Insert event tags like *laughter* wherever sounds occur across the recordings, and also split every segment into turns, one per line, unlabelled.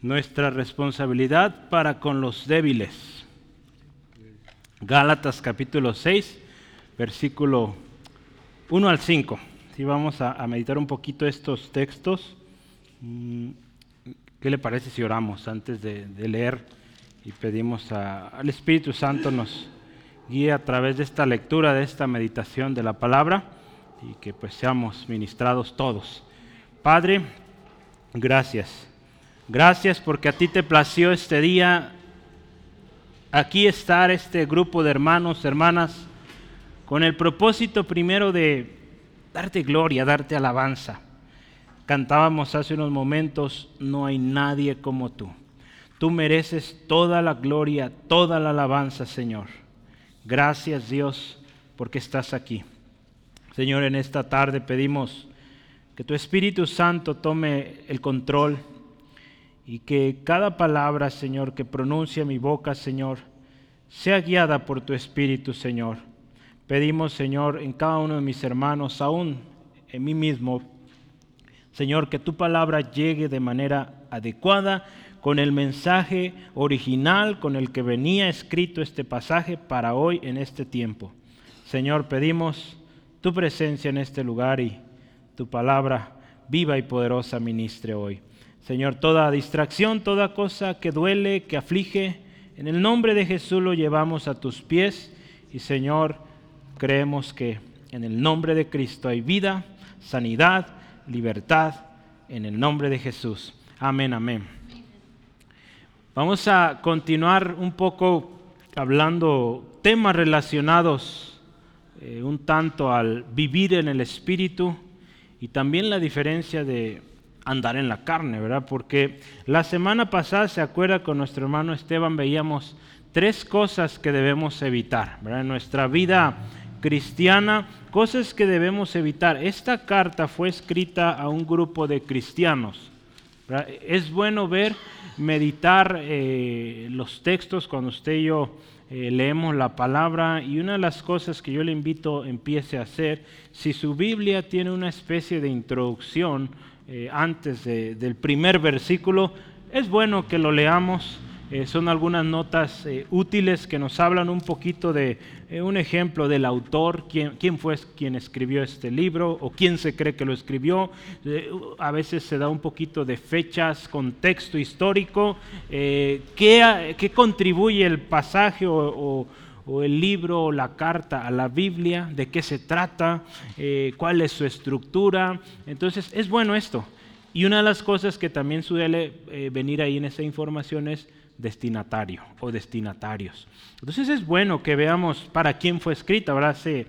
nuestra responsabilidad para con los débiles. Gálatas capítulo 6, versículo 1 al 5. Si vamos a, meditar un poquito estos textos. Mm, ¿Qué le parece si oramos antes de, leer y pedimos al Espíritu Santo nos guíe a través de esta lectura, de esta meditación de la palabra y que pues seamos ministrados todos. Padre, gracias. Gracias porque a ti te plació este día aquí estar este grupo de hermanos, hermanas, con el propósito primero de darte gloria, darte alabanza. Cantábamos hace unos momentos, no hay nadie como tú. Tú mereces toda la gloria, toda la alabanza, Señor. Gracias Dios porque estás aquí. Señor, en esta tarde pedimos que tu Espíritu Santo tome el control y que cada palabra, Señor, que pronuncia mi boca, Señor, sea guiada por tu Espíritu, Señor. Pedimos, Señor, en cada uno de mis hermanos, aún en mí mismo, Señor, que tu palabra llegue de manera adecuada con el mensaje original con el que venía escrito este pasaje para hoy en este tiempo. Señor, pedimos tu presencia en este lugar y tu palabra viva y poderosa ministre hoy. Señor, toda distracción, toda cosa que duele, que aflige, en el nombre de Jesús lo llevamos a tus pies y Señor, creemos que en el nombre de Cristo hay vida, sanidad, libertad, en el nombre de Jesús. Amén, amén. Vamos a continuar un poco hablando temas relacionados eh, un tanto al vivir en el Espíritu y también la diferencia de andar en la carne, ¿verdad? Porque la semana pasada, se acuerda, con nuestro hermano Esteban veíamos tres cosas que debemos evitar, ¿verdad? En nuestra vida cristiana, cosas que debemos evitar. Esta carta fue escrita a un grupo de cristianos. Es bueno ver, meditar eh, los textos cuando usted y yo eh, leemos la palabra y una de las cosas que yo le invito empiece a hacer, si su Biblia tiene una especie de introducción, eh, antes del primer versículo. Es bueno que lo leamos. Eh, son algunas notas eh, útiles que nos hablan un poquito de un ejemplo del autor, quién, quién, fue quien escribió este libro o quién se cree que lo escribió. a veces se da un poquito de fechas, contexto histórico, qué, qué, contribuye el pasaje o el libro o la carta a la Biblia, de qué se trata, eh, cuál es su estructura. Entonces es bueno esto. Y una de las cosas que también suele eh, venir ahí en esa información es destinatario o destinatarios. Entonces es bueno que veamos para quién fue escrita. Ahora eh,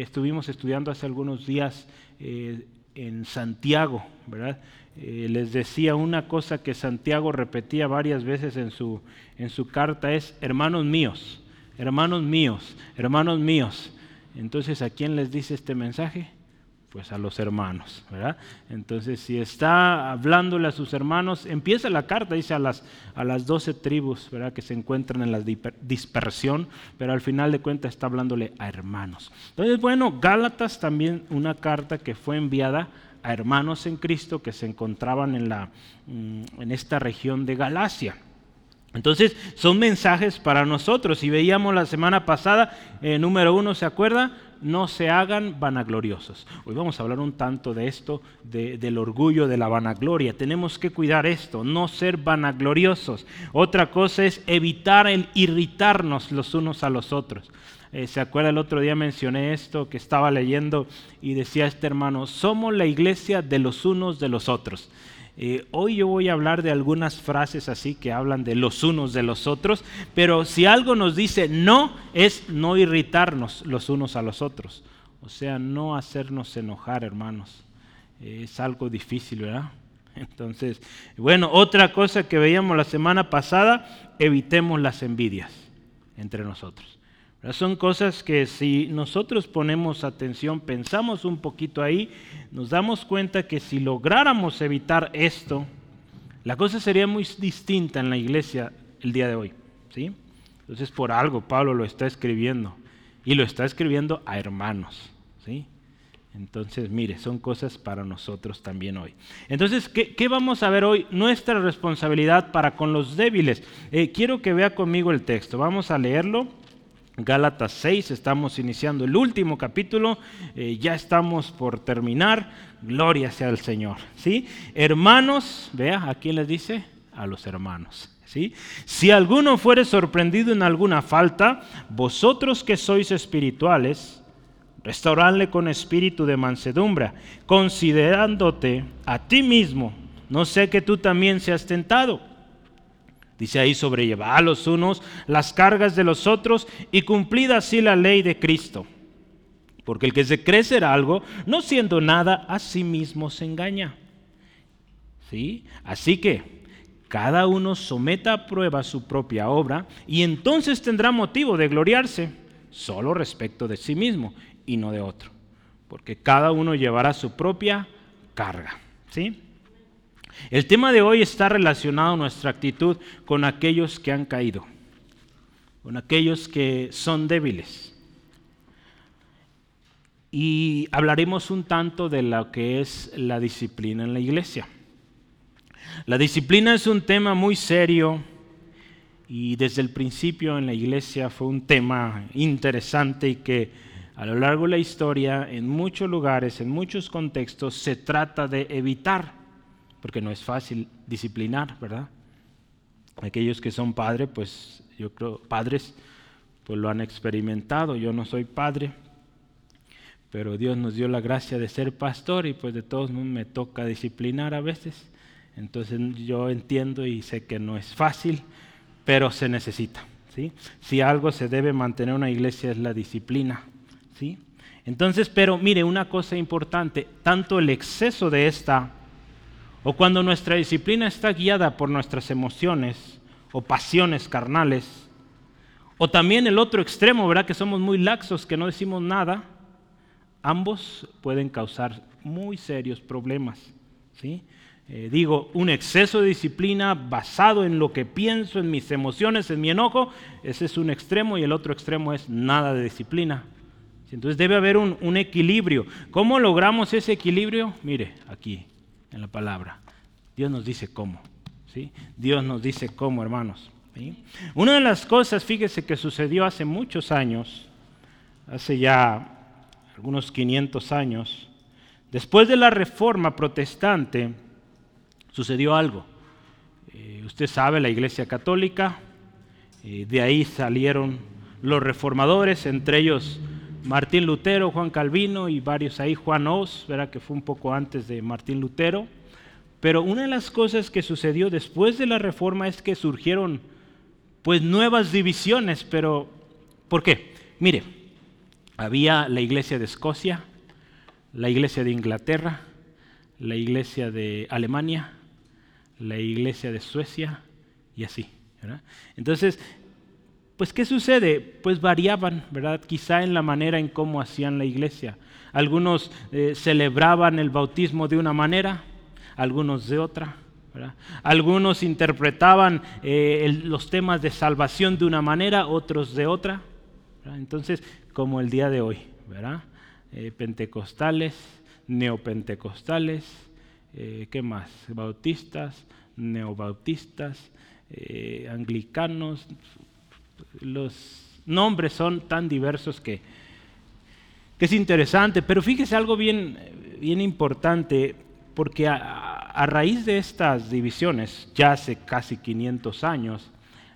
estuvimos estudiando hace algunos días en Santiago, ¿verdad? les decía una cosa que Santiago repetía varias veces en su, en su carta es, hermanos míos, hermanos míos, hermanos míos. Entonces, ¿a quién les dice este mensaje? Pues a los hermanos, ¿verdad? Entonces, si está hablándole a sus hermanos, empieza la carta, dice a las, a las 12 tribus, ¿verdad? Que se encuentran en la dispersión, pero al final de cuentas está hablándole a hermanos. Entonces, bueno, Gálatas también una carta que fue enviada a hermanos en Cristo que se encontraban en, la, mm, en esta región de Galacia. Entonces son mensajes para nosotros. Y veíamos la semana pasada, eh, número uno, ¿se acuerda? No se hagan vanagloriosos. Hoy vamos a hablar un tanto de esto, del orgullo, de la vanagloria. Tenemos que cuidar esto, no ser vanagloriosos. Otra cosa es evitar el irritarnos los unos a los otros. Eh, ¿Se acuerda el otro día mencioné esto que estaba leyendo y decía este hermano, somos la iglesia de los unos de los otros. Eh, hoy yo voy a hablar de algunas frases así que hablan de los unos de los otros, pero si algo nos dice no, es no irritarnos los unos a los otros. O sea, no hacernos enojar, hermanos. es algo difícil, ¿verdad? *laughs* Entonces, bueno, otra cosa que veíamos la semana pasada, evitemos las envidias entre nosotros. Son cosas que si nosotros ponemos atención, pensamos un poquito ahí, nos damos cuenta que si lográramos evitar esto, la cosa sería muy distinta en la iglesia el día de hoy. ¿sí? Entonces por algo Pablo lo está escribiendo y lo está escribiendo a hermanos. ¿sí? Entonces, mire, son cosas para nosotros también hoy. Entonces, ¿qué, vamos a ver hoy? Nuestra responsabilidad para con los débiles. Eh, quiero que vea conmigo el texto. Vamos a leerlo. Gálatas 6, estamos iniciando el último capítulo, eh, ya estamos por terminar, gloria sea al Señor. ¿sí? Hermanos, vea, ¿a quién les dice? A los hermanos. ¿sí? Si alguno fuere sorprendido en alguna falta, vosotros que sois espirituales, restauradle con espíritu de mansedumbre, considerándote a ti mismo, no sé que tú también seas tentado Dice ahí, sobrellevar a los unos las cargas de los otros y cumplida así la ley de Cristo. Porque el que se cree ser algo, no siendo nada, a sí mismo se engaña. ¿Sí? Así que cada uno someta a prueba su propia obra y entonces tendrá motivo de gloriarse solo respecto de sí mismo y no de otro. Porque cada uno llevará su propia carga. ¿Sí? El tema de hoy está relacionado nuestra actitud con aquellos que han caído, con aquellos que son débiles. Y hablaremos un tanto de lo que es la disciplina en la iglesia. La disciplina es un tema muy serio y desde el principio en la iglesia fue un tema interesante y que a lo largo de la historia, en muchos lugares, en muchos contextos, se trata de evitar porque no es fácil disciplinar, ¿verdad? Aquellos que son padres, pues yo creo, padres, pues lo han experimentado. Yo no soy padre, pero Dios nos dio la gracia de ser pastor y pues de todos me toca disciplinar a veces. Entonces yo entiendo y sé que no es fácil, pero se necesita. ¿sí? Si algo se debe mantener una iglesia es la disciplina. ¿sí? Entonces, pero mire, una cosa importante, tanto el exceso de esta o cuando nuestra disciplina está guiada por nuestras emociones o pasiones carnales. O también el otro extremo, ¿verdad? Que somos muy laxos, que no decimos nada. Ambos pueden causar muy serios problemas. ¿sí? Eh, digo, un exceso de disciplina basado en lo que pienso, en mis emociones, en mi enojo, ese es un extremo y el otro extremo es nada de disciplina. Entonces debe haber un, un equilibrio. ¿Cómo logramos ese equilibrio? Mire, aquí, en la palabra. Dios nos dice cómo. ¿sí? Dios nos dice cómo, hermanos. Una de las cosas, fíjese, que sucedió hace muchos años, hace ya algunos 500 años, después de la reforma protestante, sucedió algo. Eh, usted sabe, la Iglesia Católica, eh, de ahí salieron los reformadores, entre ellos Martín Lutero, Juan Calvino y varios ahí, Juan Os, verá que fue un poco antes de Martín Lutero. Pero una de las cosas que sucedió después de la reforma es que surgieron pues nuevas divisiones, pero ¿por qué? Mire, había la iglesia de Escocia, la iglesia de Inglaterra, la iglesia de Alemania, la iglesia de Suecia y así. Entonces, pues ¿qué sucede? Pues variaban, ¿verdad? Quizá en la manera en cómo hacían la iglesia. Algunos eh, celebraban el bautismo de una manera, algunos de otra. Algunos interpretaban eh, los temas de salvación de una manera, otros de otra. Entonces, como el día de hoy, ¿verdad? Eh, pentecostales, neopentecostales, ¿qué más? Bautistas, neobautistas, anglicanos, los nombres son tan diversos que, es interesante, pero fíjese algo bien, bien importante, porque a, raíz de estas divisiones, ya hace casi 500 años,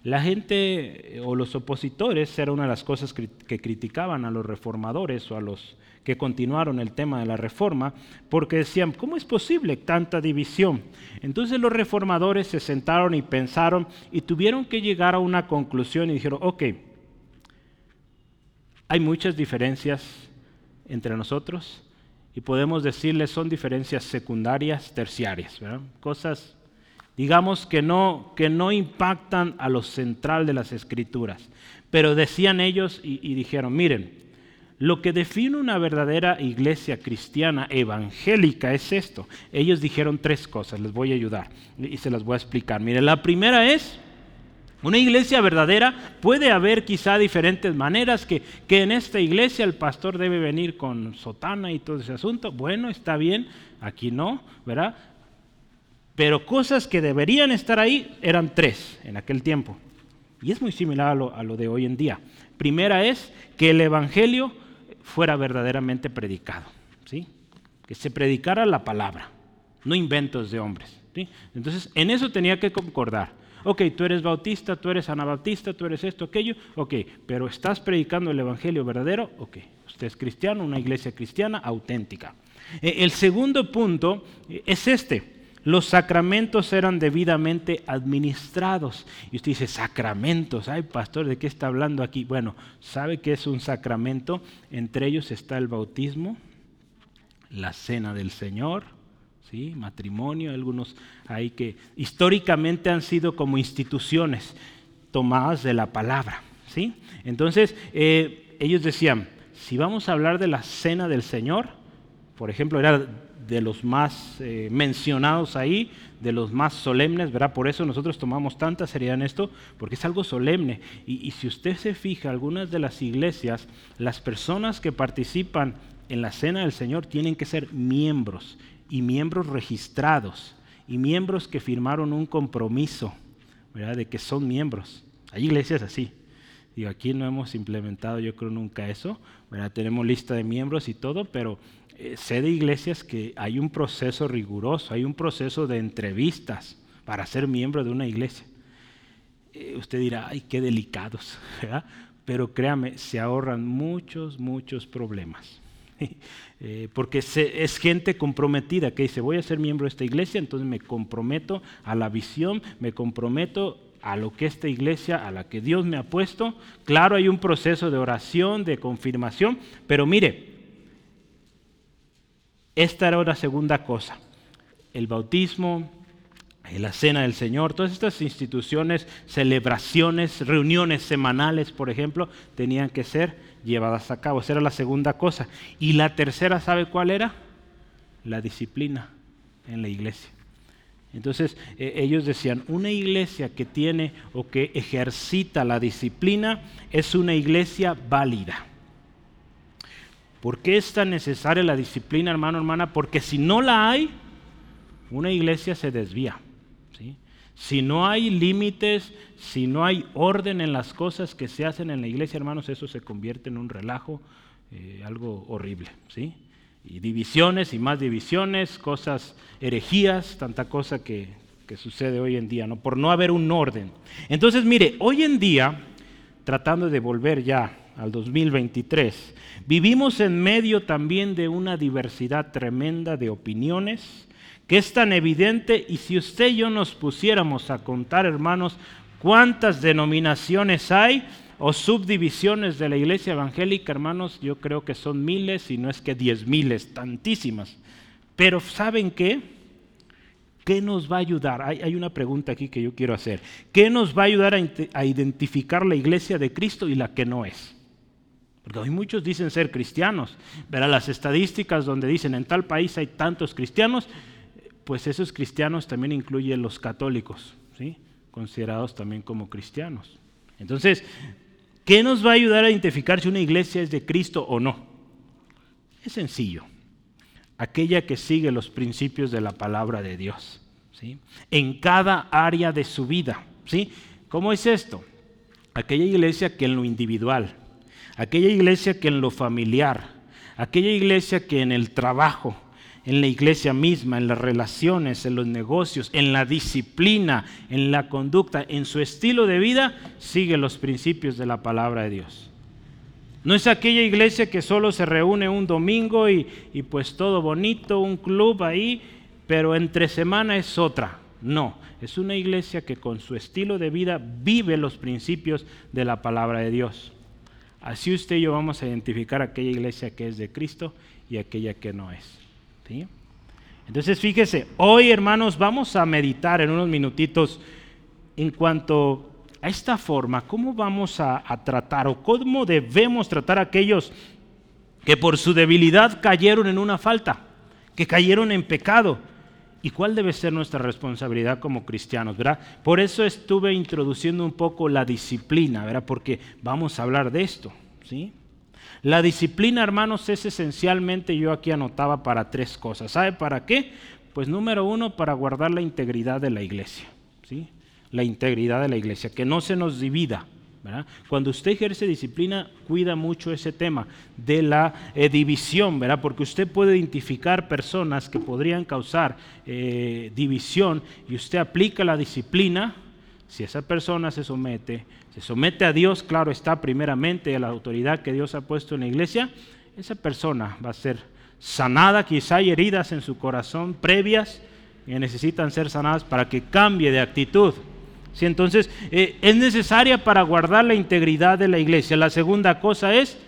la gente o los opositores era una de las cosas que criticaban a los reformadores o a los que continuaron el tema de la reforma, porque decían, ¿cómo es posible tanta división? Entonces los reformadores se sentaron y pensaron y tuvieron que llegar a una conclusión y dijeron, ok, hay muchas diferencias entre nosotros y podemos decirles son diferencias secundarias, terciarias, cosas, digamos, que no, que no impactan a lo central de las escrituras. Pero decían ellos y dijeron, miren, lo que define una verdadera iglesia cristiana evangélica es esto. Ellos dijeron tres cosas, les voy a ayudar y se las voy a explicar. Mire, la primera es Una iglesia verdadera puede haber quizá diferentes maneras, que, que, en esta iglesia el pastor debe venir con sotana y todo ese asunto. Bueno, está bien, aquí no, ¿verdad? Pero cosas que deberían estar ahí eran tres en aquel tiempo. Y es muy similar a lo, a lo de hoy en día. Primera es que el Evangelio fuera verdaderamente predicado, ¿sí? que se predicara la palabra, no inventos de hombres. ¿sí? Entonces, en eso tenía que concordar. Ok, tú eres bautista, tú eres anabaptista, tú eres esto, aquello, ok, pero estás predicando el Evangelio verdadero, ok, usted es cristiano, una iglesia cristiana auténtica. Eh, el segundo punto eh, es este, los sacramentos eran debidamente administrados. Y usted dice, sacramentos, ay pastor, ¿de qué está hablando aquí? Bueno, ¿sabe qué es un sacramento? Entre ellos está el bautismo, la cena del Señor, ¿sí? matrimonio, algunos hay que históricamente han sido como instituciones tomadas de la palabra. ¿sí? Entonces, eh, ellos decían, si vamos a hablar de la cena del Señor, por ejemplo, era de los más eh, mencionados ahí, de los más solemnes, ¿verdad? Por eso nosotros tomamos tanta seriedad en esto, porque es algo solemne. Y, y, si usted se fija, algunas de las iglesias, las personas que participan en la cena del Señor tienen que ser miembros y miembros registrados y miembros que firmaron un compromiso, ¿verdad? De que son miembros. Hay iglesias así. Digo, aquí no hemos implementado, yo creo, nunca eso. ¿verdad? Tenemos lista de miembros y todo, pero eh, sé de iglesias que hay un proceso riguroso, hay un proceso de entrevistas para ser miembro de una iglesia. Eh, usted dirá, ay, qué delicados, *laughs* pero créame, se ahorran muchos, muchos problemas. *laughs* Eh, porque es gente comprometida que dice, voy a ser miembro de esta iglesia, entonces me comprometo a la visión, me comprometo a lo que esta iglesia, a la que Dios me ha puesto. Claro, hay un proceso de oración, de confirmación, pero mire, esta era una segunda cosa. El bautismo, la cena del Señor, todas estas instituciones, celebraciones, reuniones semanales, por ejemplo, tenían que ser llevadas a cabo. Esa era la segunda cosa. Y la tercera, ¿sabe cuál era? La disciplina en la iglesia. Entonces e, ellos decían, una iglesia que tiene o que ejercita la disciplina es una iglesia válida. ¿Por qué es tan necesaria la disciplina, hermano, hermana? Porque si no la hay, una iglesia se desvía. Si no hay límites, si no hay orden en las cosas que se hacen en la iglesia, hermanos, eso se convierte en un relajo, eh, algo horrible. ¿sí? Y divisiones y más divisiones, cosas, herejías, tanta cosa que, que sucede hoy en día, ¿no? por no haber un orden. Entonces, mire, hoy en día, tratando de volver ya al 2023, vivimos en medio también de una diversidad tremenda de opiniones, que es tan evidente, y si usted y yo nos pusiéramos a contar, hermanos, cuántas denominaciones hay o subdivisiones de la iglesia evangélica, hermanos, yo creo que son miles, y no es que diez miles, tantísimas. Pero ¿saben qué? ¿Qué nos va a ayudar? Hay, una pregunta aquí que yo quiero hacer. ¿Qué nos va a ayudar a, a identificar la iglesia de Cristo y la que no es? Porque hoy muchos dicen ser cristianos. Verá las estadísticas donde dicen en tal país hay tantos cristianos, pues esos cristianos también incluyen los católicos, ¿sí? considerados también como cristianos. Entonces, ¿qué nos va a ayudar a identificar si una iglesia es de Cristo o no? Es sencillo. Aquella que sigue los principios de la palabra de Dios. ¿sí? En cada área de su vida. ¿sí? ¿Cómo es esto? Aquella iglesia que en lo individual, aquella iglesia que en lo familiar, aquella iglesia que en el trabajo, en la iglesia misma, en las relaciones, en los negocios, en la disciplina, en la conducta, en su estilo de vida, sigue los principios de la palabra de Dios. No es aquella iglesia que solo se reúne un domingo y, y pues todo bonito, un club ahí, pero entre semana es otra. No, es una iglesia que con su estilo de vida vive los principios de la palabra de Dios. Así usted y yo vamos a identificar aquella iglesia que es de Cristo y aquella que no es. Entonces fíjese, hoy hermanos vamos a meditar en unos minutitos en cuanto a esta forma, cómo vamos a, a tratar o cómo debemos tratar a aquellos que por su debilidad cayeron en una falta, que cayeron en pecado ¿Y cuál debe ser nuestra responsabilidad como cristianos? ¿verdad? Por eso estuve introduciendo un poco la disciplina, ¿verdad? porque vamos a hablar de esto. ¿sí? La disciplina, hermanos, es esencialmente, yo aquí anotaba para tres cosas. ¿Sabe para qué? Pues número uno, para guardar la integridad de la iglesia. ¿sí? La integridad de la iglesia, que no se nos divida. Cuando usted ejerce disciplina, cuida mucho ese tema de la eh, división, ¿verdad? porque usted puede identificar personas que podrían causar eh, división y usted aplica la disciplina, si esa persona se somete, se somete a Dios, claro está, primeramente a la autoridad que Dios ha puesto en la iglesia, esa persona va a ser sanada, quizá hay heridas en su corazón previas que necesitan ser sanadas para que cambie de actitud. Entonces, eh, es necesaria para guardar la integridad de la iglesia. La segunda cosa es,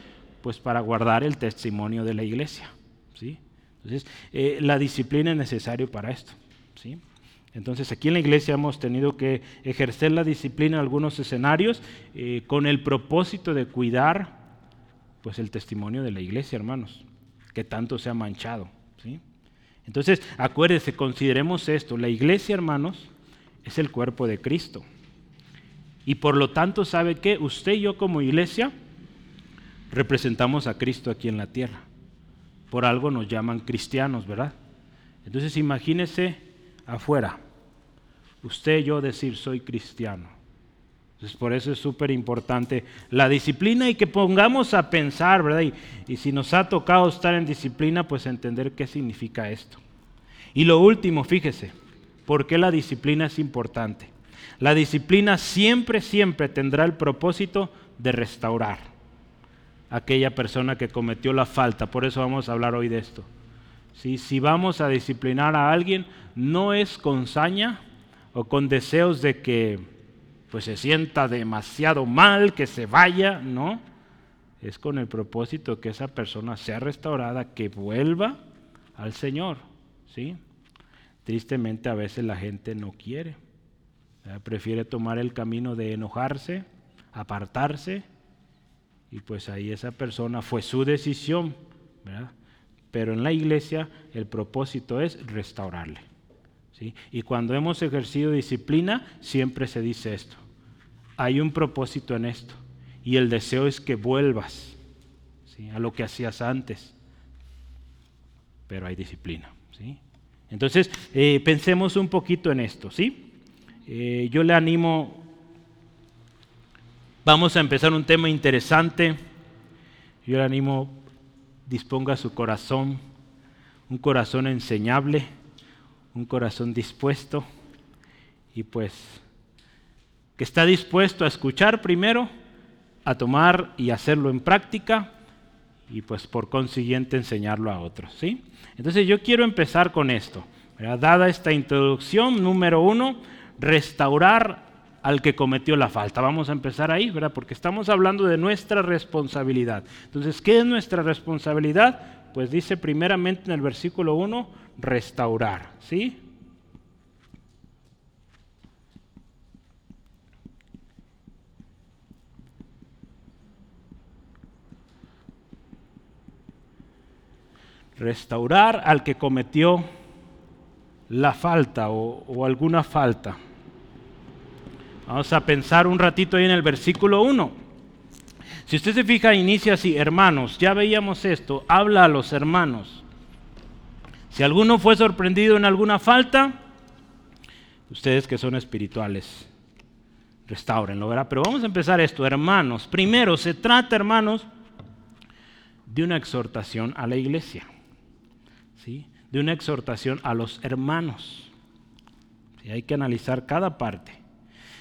pues, para guardar el testimonio de la iglesia. ¿sí? Entonces, eh, la disciplina es necesaria para esto. ¿sí? Entonces, aquí en la iglesia hemos tenido que ejercer la disciplina en algunos escenarios eh, con el propósito de cuidar, pues, el testimonio de la iglesia, hermanos, que tanto se ha manchado. ¿sí? Entonces, acuérdense, consideremos esto. La iglesia, hermanos, es el cuerpo de Cristo. Y por lo tanto, ¿sabe qué? Usted y yo como iglesia representamos a Cristo aquí en la tierra. Por algo nos llaman cristianos, ¿verdad? Entonces imagínese afuera, usted y yo decir soy cristiano. Entonces por eso es súper importante la disciplina y que pongamos a pensar, ¿verdad? Y, y si nos ha tocado estar en disciplina, pues entender qué significa esto. Y lo último, fíjese, ¿Por qué la disciplina es importante? La disciplina siempre, siempre tendrá el propósito de restaurar a aquella persona que cometió la falta. Por eso vamos a hablar hoy de esto. Si vamos a disciplinar a alguien, no es con saña o con deseos de que pues, se sienta demasiado mal, que se vaya, no. Es con el propósito que esa persona sea restaurada, que vuelva al Señor. ¿sí? Tristemente a veces la gente no quiere. Prefiere tomar el camino de enojarse, apartarse, y pues ahí esa persona fue su decisión. Pero en la iglesia el propósito es restaurarle. ¿sí? Y cuando hemos ejercido disciplina, siempre se dice esto. Hay un propósito en esto. Y el deseo es que vuelvas a lo que hacías antes. Pero hay disciplina. ¿sí? Entonces, eh, pensemos un poquito en esto, ¿sí? Eh, yo le animo, vamos a empezar un tema interesante, yo le animo, disponga su corazón, un corazón enseñable, un corazón dispuesto y pues que está dispuesto a escuchar primero, a tomar y hacerlo en práctica y pues por consiguiente enseñarlo a otros. ¿sí? Entonces yo quiero empezar con esto. Dada esta introducción, número uno, restaurar al que cometió la falta. Vamos a empezar ahí, ¿verdad? Porque estamos hablando de nuestra responsabilidad. Entonces, ¿qué es nuestra responsabilidad? Pues dice primeramente en el versículo 1, restaurar, ¿sí? Restaurar al que cometió la falta o, alguna falta. Vamos a pensar un ratito ahí en el versículo 1. Si usted se fija, inicia así, hermanos, ya veíamos esto, habla a los hermanos. Si alguno fue sorprendido en alguna falta, ustedes que son espirituales, restáurenlo, ¿verdad? Pero vamos a empezar esto, hermanos. Primero, se trata, hermanos, de una exhortación a la iglesia de una exhortación a los hermanos. Hay que analizar cada parte.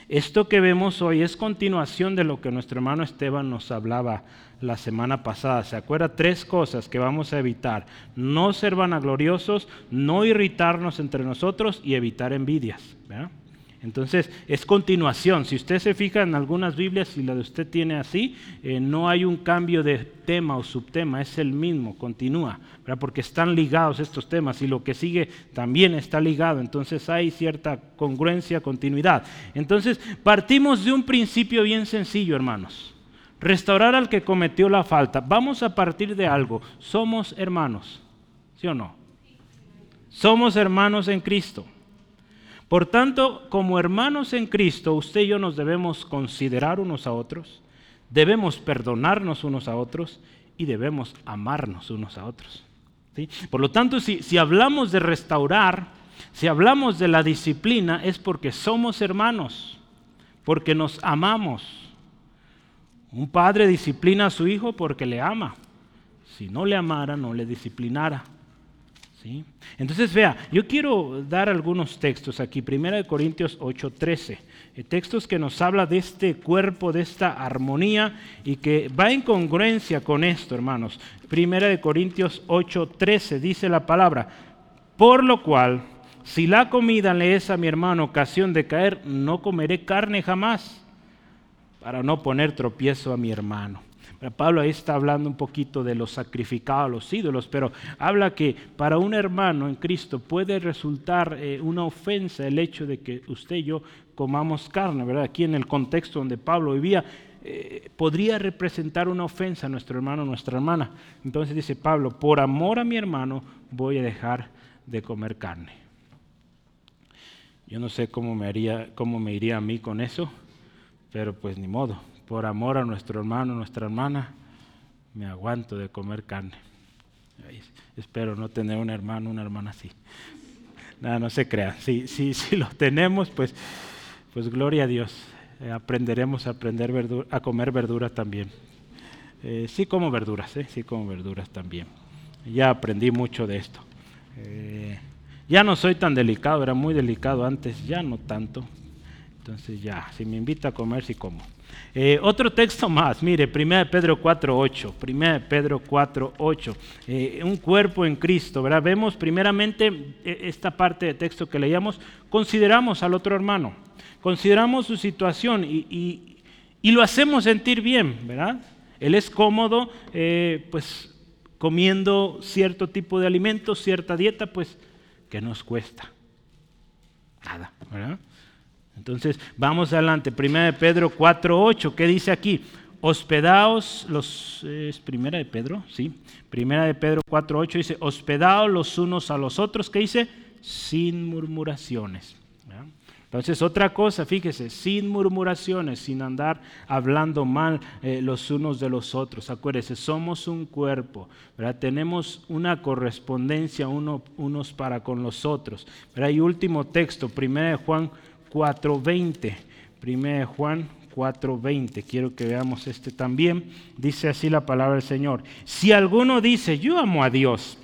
Esto que vemos hoy es continuación de lo que nuestro hermano Esteban nos hablaba la semana pasada. ¿Se acuerda? Tres cosas que vamos a evitar. No ser vanagloriosos, no irritarnos entre nosotros y evitar envidias. ¿verdad? Entonces, es continuación. Si usted se fija en algunas Biblias, y la de usted tiene así, eh, no hay un cambio de tema o subtema, es el mismo, continúa, porque están ligados estos temas y lo que sigue también está ligado. Entonces, hay cierta congruencia, continuidad. Entonces, partimos de un principio bien sencillo, hermanos. Restaurar al que cometió la falta. Vamos a partir de algo. Somos hermanos, ¿sí o no? Somos hermanos en Cristo. Por tanto, como hermanos en Cristo, usted y yo nos debemos considerar unos a otros, debemos perdonarnos unos a otros y debemos amarnos unos a otros. Por lo tanto, si, si hablamos de restaurar, si hablamos de la disciplina, es porque somos hermanos, porque nos amamos. Un padre disciplina a su hijo porque le ama. Si no le amara, no le disciplinara. Entonces, vea, yo quiero dar algunos textos aquí. Primera de Corintios 8:13. Eh, textos que nos habla de este cuerpo, de esta armonía y que va en congruencia con esto, hermanos. Primera de Corintios 8:13 dice la palabra, por lo cual, si la comida le es a mi hermano ocasión de caer, no comeré carne jamás, para no poner tropiezo a mi hermano. Pablo ahí está hablando un poquito de los sacrificados a los ídolos, pero habla que para un hermano en Cristo puede resultar eh, una ofensa el hecho de que usted y yo comamos carne, ¿verdad? Aquí en el contexto donde Pablo vivía, eh, podría representar una ofensa a nuestro hermano o nuestra hermana. Entonces dice Pablo, por amor a mi hermano voy a dejar de comer carne. Yo no sé cómo me, haría, cómo me iría a mí con eso, pero pues ni modo por amor a nuestro hermano, nuestra hermana, me aguanto de comer carne. espero no tener un hermano, una hermana así. Nada, no se crea. Si, si, si lo tenemos, pues, pues gloria a Dios. Eh, aprenderemos a, aprender a comer verduras también. Eh, sí como verduras, ¿eh? sí como verduras también. Ya aprendí mucho de esto. Eh, ya no soy tan delicado, era muy delicado antes, ya no tanto. Entonces ya, si me invita a comer, sí como. Eh, otro texto más, mire, 1 Pedro 4.8, 1 Pedro 4.8, eh, un cuerpo en Cristo, ¿verdad? Vemos primeramente eh, esta parte de texto que leíamos, consideramos al otro hermano, consideramos su situación y, y, lo hacemos sentir bien, ¿verdad? Él es cómodo, pues comiendo cierto tipo de alimentos, cierta dieta, pues que nos cuesta. Nada, ¿verdad? Entonces, vamos adelante. Primera de Pedro 4.8, ¿qué dice aquí? Hospedaos los... ¿Es primera de Pedro? Sí. Primera de Pedro 4.8 dice, hospedaos los unos a los otros, ¿qué dice? Sin murmuraciones. Entonces, otra cosa, fíjese, sin murmuraciones, sin andar hablando mal eh, los unos de los otros. Acuérdese, somos un cuerpo, tenemos una correspondencia unos para con los otros. ¿verdad? Y último texto, primera de Juan 4.20. Primera de Juan 4.20. Quiero que veamos este también. Dice así la palabra del Señor. Si alguno dice, yo amo a Dios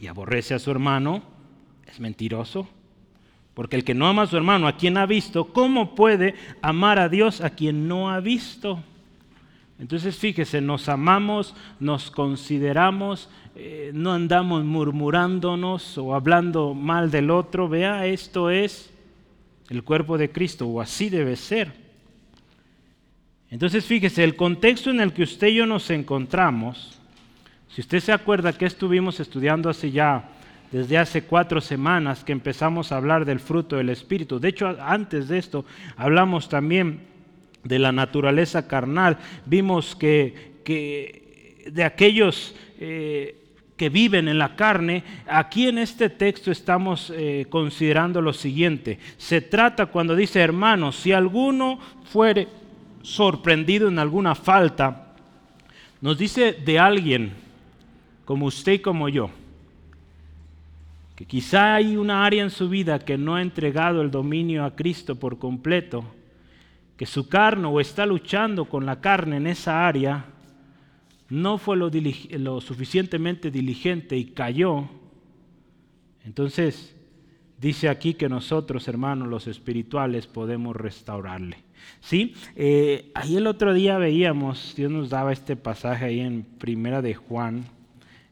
y aborrece a su hermano, es mentiroso. Porque el que no ama a su hermano, a quien ha visto, ¿cómo puede amar a Dios a quien no ha visto? Entonces fíjese, nos amamos, nos consideramos, eh, no andamos murmurándonos o hablando mal del otro. Vea, esto es el cuerpo de Cristo, o así debe ser. Entonces fíjese, el contexto en el que usted y yo nos encontramos, si usted se acuerda que estuvimos estudiando hace ya, desde hace cuatro semanas que empezamos a hablar del fruto del Espíritu, de hecho antes de esto hablamos también de la naturaleza carnal, vimos que, que de aquellos... Eh, que viven en la carne, aquí en este texto estamos eh, considerando lo siguiente. Se trata cuando dice, hermanos, si alguno fuere sorprendido en alguna falta, nos dice de alguien como usted y como yo, que quizá hay una área en su vida que no ha entregado el dominio a Cristo por completo, que su carne o está luchando con la carne en esa área, no fue lo, suficientemente diligente y cayó, entonces dice aquí que nosotros, hermanos, los espirituales, podemos restaurarle. ¿Sí? Eh, ahí el otro día veíamos, Dios nos daba este pasaje ahí en Primera de Juan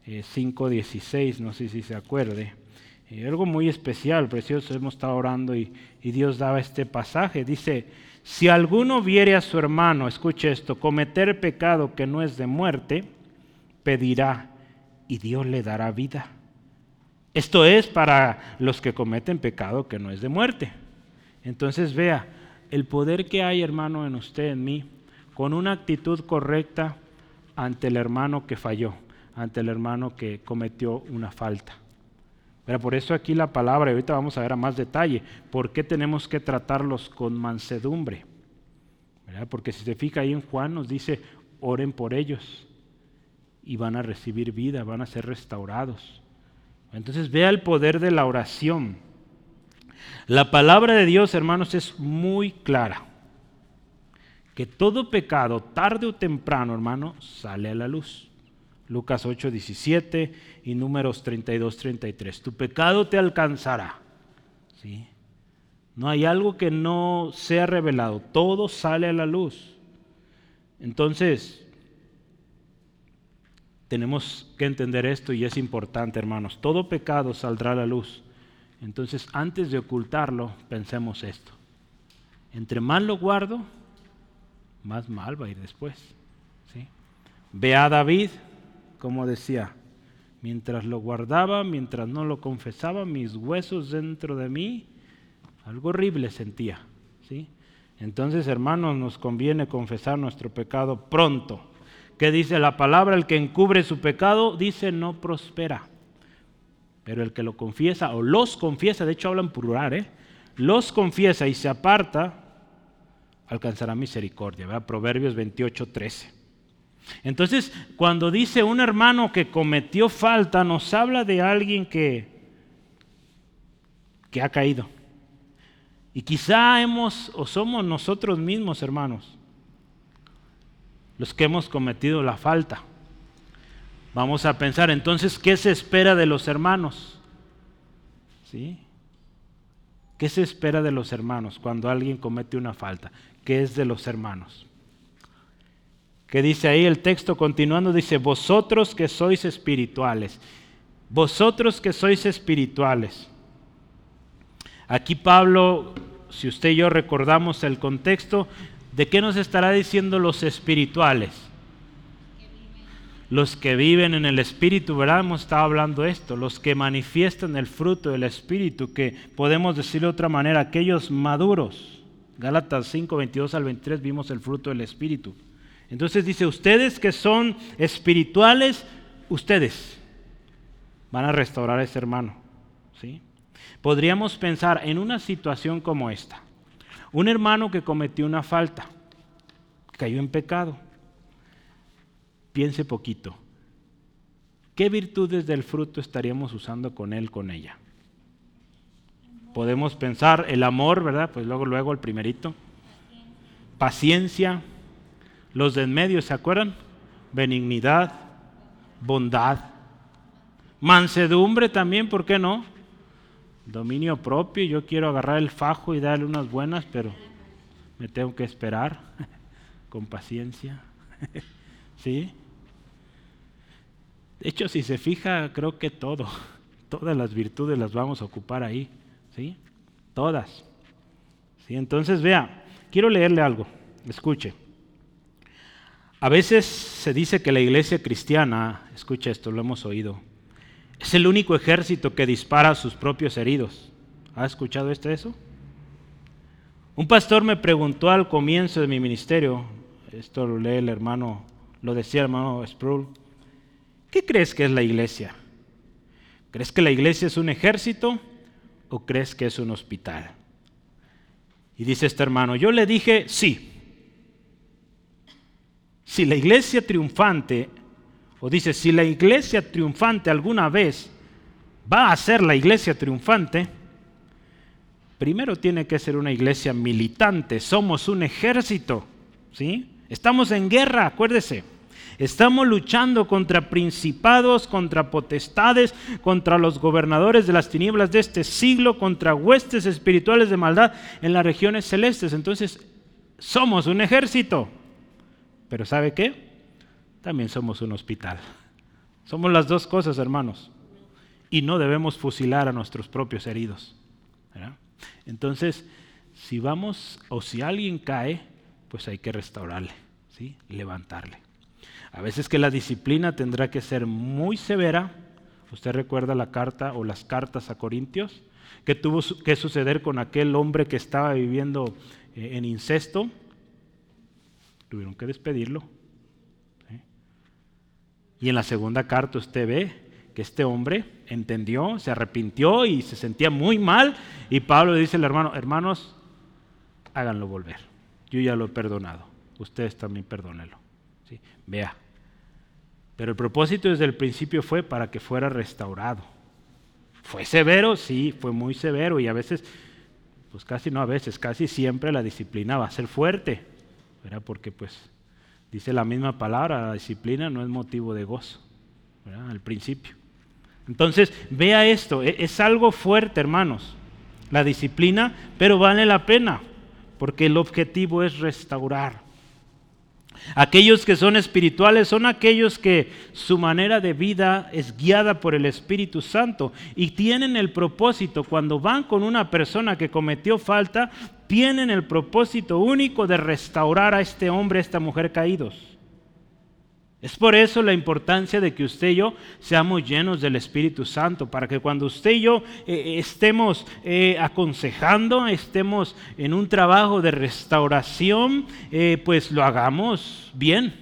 5.16, eh, no sé si se acuerde. Eh, algo muy especial, precioso, hemos estado orando y, y Dios daba este pasaje. Dice, si alguno viere a su hermano, escuche esto, cometer pecado que no es de muerte, pedirá y Dios le dará vida. Esto es para los que cometen pecado que no es de muerte. Entonces vea, el poder que hay, hermano, en usted, en mí, con una actitud correcta ante el hermano que falló, ante el hermano que cometió una falta. Pero por eso aquí la palabra, y ahorita vamos a ver a más detalle, ¿por qué tenemos que tratarlos con mansedumbre? Porque si se fija ahí en Juan nos dice, oren por ellos y van a recibir vida, van a ser restaurados. Entonces vea el poder de la oración. La palabra de Dios, hermanos, es muy clara. Que todo pecado, tarde o temprano, hermano, sale a la luz. Lucas 8, 17 y números 32, 33. Tu pecado te alcanzará. ¿Sí? No hay algo que no sea revelado. Todo sale a la luz. Entonces, tenemos que entender esto y es importante, hermanos. Todo pecado saldrá a la luz. Entonces, antes de ocultarlo, pensemos esto. Entre más lo guardo, más mal va a ir después. ¿sí? Ve a David, como decía, mientras lo guardaba, mientras no lo confesaba, mis huesos dentro de mí, algo horrible sentía. ¿sí? Entonces, hermanos, nos conviene confesar nuestro pecado pronto. ¿Qué dice la palabra? El que encubre su pecado, dice, no prospera. Pero el que lo confiesa, o los confiesa, de hecho hablan plural, ¿eh? los confiesa y se aparta, alcanzará misericordia. ¿verdad? Proverbios 28, 13. Entonces, cuando dice un hermano que cometió falta, nos habla de alguien que, que ha caído. Y quizá hemos o somos nosotros mismos, hermanos, los que hemos cometido la falta. Vamos a pensar entonces, ¿qué se espera de los hermanos? ¿Sí? ¿Qué se espera de los hermanos cuando alguien comete una falta? ¿Qué es de los hermanos? ¿Qué dice ahí el texto continuando? Dice, vosotros que sois espirituales, vosotros que sois espirituales. Aquí Pablo, si usted y yo recordamos el contexto, ¿de qué nos estará diciendo los espirituales? los que viven en el Espíritu, ¿verdad? Hemos estado hablando esto, los que manifiestan el fruto del Espíritu, que podemos decir de otra manera, aquellos maduros. Gálatas 5, 22 al 23 vimos el fruto del Espíritu. Entonces dice, ustedes que son espirituales, ustedes van a restaurar a ese hermano. ¿sí? Podríamos pensar en una situación como esta. Un hermano que cometió una falta, cayó en pecado piense poquito. ¿Qué virtudes del fruto estaríamos usando con él, con ella? Podemos pensar el amor, ¿verdad? Pues luego, luego el primerito. Paciencia. Los de en medio, ¿se acuerdan? Benignidad, bondad. Mansedumbre también, ¿por qué no? Dominio propio, yo quiero agarrar el fajo y darle unas buenas, pero me tengo que esperar *laughs* con paciencia. *laughs* ¿Sí? De hecho, si se fija, creo que todo, *laughs* todas las virtudes las vamos a ocupar ahí, ¿sí? Todas. ¿Sí? Entonces, vea, quiero leerle algo, escuche. A veces se dice que la iglesia cristiana, escuche esto, lo hemos oído, es el único ejército que dispara a sus propios heridos. ¿Ha escuchado este eso? Un pastor me preguntó al comienzo de mi ministerio, esto lo lee el hermano, lo decía el hermano Sproul, ¿Qué crees que es la iglesia? ¿Crees que la iglesia es un ejército o crees que es un hospital? Y dice este hermano, yo le dije, sí. Si la iglesia triunfante, o dice, si la iglesia triunfante alguna vez va a ser la iglesia triunfante, primero tiene que ser una iglesia militante, somos un ejército, ¿sí? Estamos en guerra, acuérdese. Estamos luchando contra principados, contra potestades, contra los gobernadores de las tinieblas de este siglo, contra huestes espirituales de maldad en las regiones celestes. Entonces, somos un ejército. Pero ¿sabe qué? También somos un hospital. Somos las dos cosas, hermanos. Y no debemos fusilar a nuestros propios heridos. Entonces, si vamos o si alguien cae, pues hay que restaurarle, ¿sí? levantarle. A veces que la disciplina tendrá que ser muy severa. Usted recuerda la carta o las cartas a Corintios, que tuvo que suceder con aquel hombre que estaba viviendo eh, en incesto. Tuvieron que despedirlo. Y en la segunda carta usted ve que este hombre entendió, se arrepintió y se sentía muy mal. Y Pablo le dice al hermano, hermanos, háganlo volver. Yo ya lo he perdonado. Ustedes también perdónenlo. ¿Sí? Vea. Pero el propósito desde el principio fue para que fuera restaurado. ¿Fue severo? Sí, fue muy severo. Y a veces, pues casi no a veces, casi siempre la disciplina va a ser fuerte. Porque pues dice la misma palabra, la disciplina no es motivo de gozo. Al principio. Entonces, vea esto, e-, es algo fuerte, hermanos, la disciplina, pero vale la pena, porque el objetivo es restaurar. Aquellos que son espirituales son aquellos que su manera de vida es guiada por el Espíritu Santo y tienen el propósito, cuando van con una persona que cometió falta, tienen el propósito único de restaurar a este hombre, a esta mujer caídos. Es por eso la importancia de que usted y yo seamos llenos del Espíritu Santo, para que cuando usted y yo eh, estemos eh, aconsejando, estemos en un trabajo de restauración, eh, pues lo hagamos bien.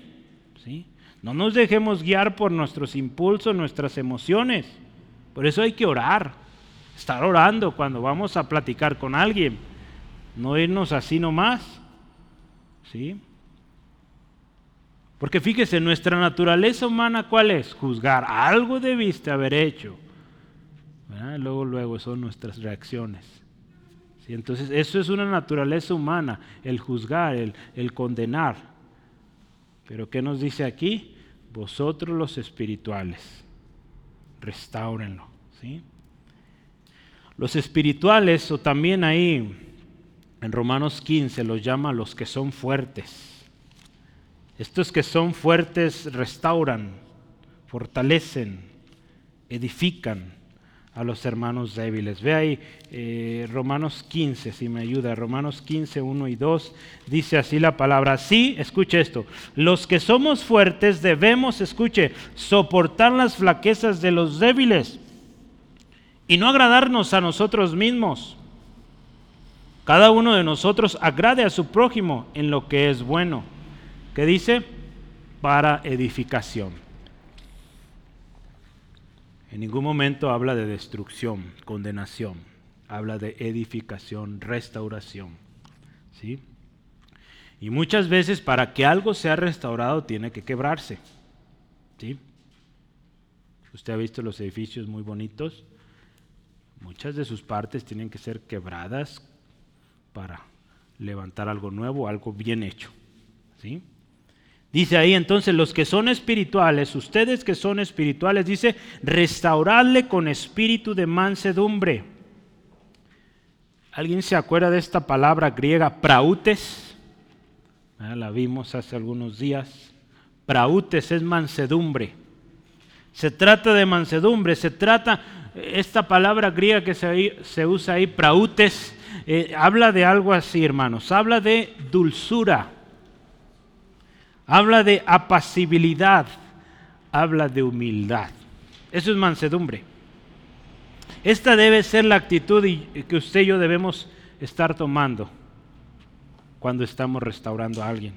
¿sí? No nos dejemos guiar por nuestros impulsos, nuestras emociones. Por eso hay que orar, estar orando cuando vamos a platicar con alguien, no irnos así nomás. ¿sí? Porque fíjese, nuestra naturaleza humana, ¿cuál es? Juzgar. Algo debiste haber hecho. Luego, luego son nuestras reacciones. Entonces, eso es una naturaleza humana, el juzgar, el, el condenar. Pero ¿qué nos dice aquí? Vosotros los espirituales, restáurenlo. ¿sí? Los espirituales, o también ahí en Romanos 15, los llama los que son fuertes. Estos que son fuertes restauran, fortalecen, edifican a los hermanos débiles. Ve ahí eh, Romanos 15, si me ayuda. Romanos 15, 1 y 2 dice así la palabra. Sí, escuche esto. Los que somos fuertes debemos, escuche, soportar las flaquezas de los débiles y no agradarnos a nosotros mismos. Cada uno de nosotros agrade a su prójimo en lo que es bueno ¿Qué dice? Para edificación. En ningún momento habla de destrucción, condenación. Habla de edificación, restauración. ¿Sí? Y muchas veces para que algo sea restaurado tiene que quebrarse. ¿Sí? Usted ha visto los edificios muy bonitos. Muchas de sus partes tienen que ser quebradas para levantar algo nuevo, algo bien hecho. ¿Sí? Dice ahí entonces los que son espirituales, ustedes que son espirituales, dice, restaurarle con espíritu de mansedumbre. ¿Alguien se acuerda de esta palabra griega, prautes? Ah, la vimos hace algunos días. Prautes es mansedumbre. Se trata de mansedumbre, se trata, esta palabra griega que se, usa ahí, prautes, eh, habla de algo así, hermanos, habla de dulzura habla de apacibilidad, habla de humildad. Eso es mansedumbre. Esta debe ser la actitud que usted y yo debemos estar tomando cuando estamos restaurando a alguien.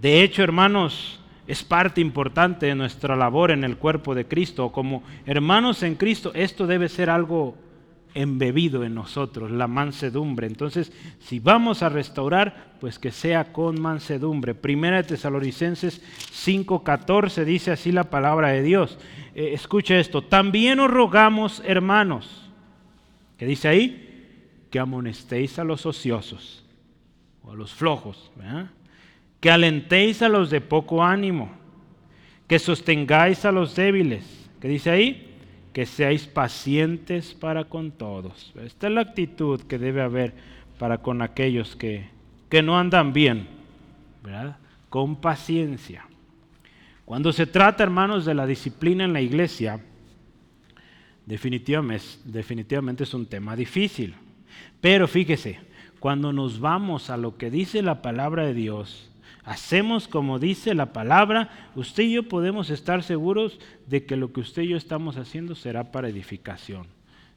De hecho, hermanos, es parte importante de nuestra labor en el cuerpo de Cristo. Como hermanos en Cristo, esto debe ser algo embebido en nosotros, la mansedumbre. Entonces, si vamos a restaurar, pues que sea con mansedumbre. Primera de Tesalonicenses 5:14 dice así la palabra de Dios. Eh, escucha esto, también os rogamos, hermanos, que dice ahí, que amonestéis a los ociosos o a los flojos, que alentéis a los de poco ánimo, que sostengáis a los débiles, que dice ahí, que seáis pacientes para con todos. Esta es la actitud que debe haber para con aquellos que, que no andan bien, ¿verdad? Con paciencia. Cuando se trata, hermanos, de la disciplina en la iglesia, definitivamente, definitivamente es un tema difícil. Pero fíjese, cuando nos vamos a lo que dice la palabra de Dios, hacemos como dice la palabra, usted y yo podemos estar seguros de que lo que usted y yo estamos haciendo será para edificación.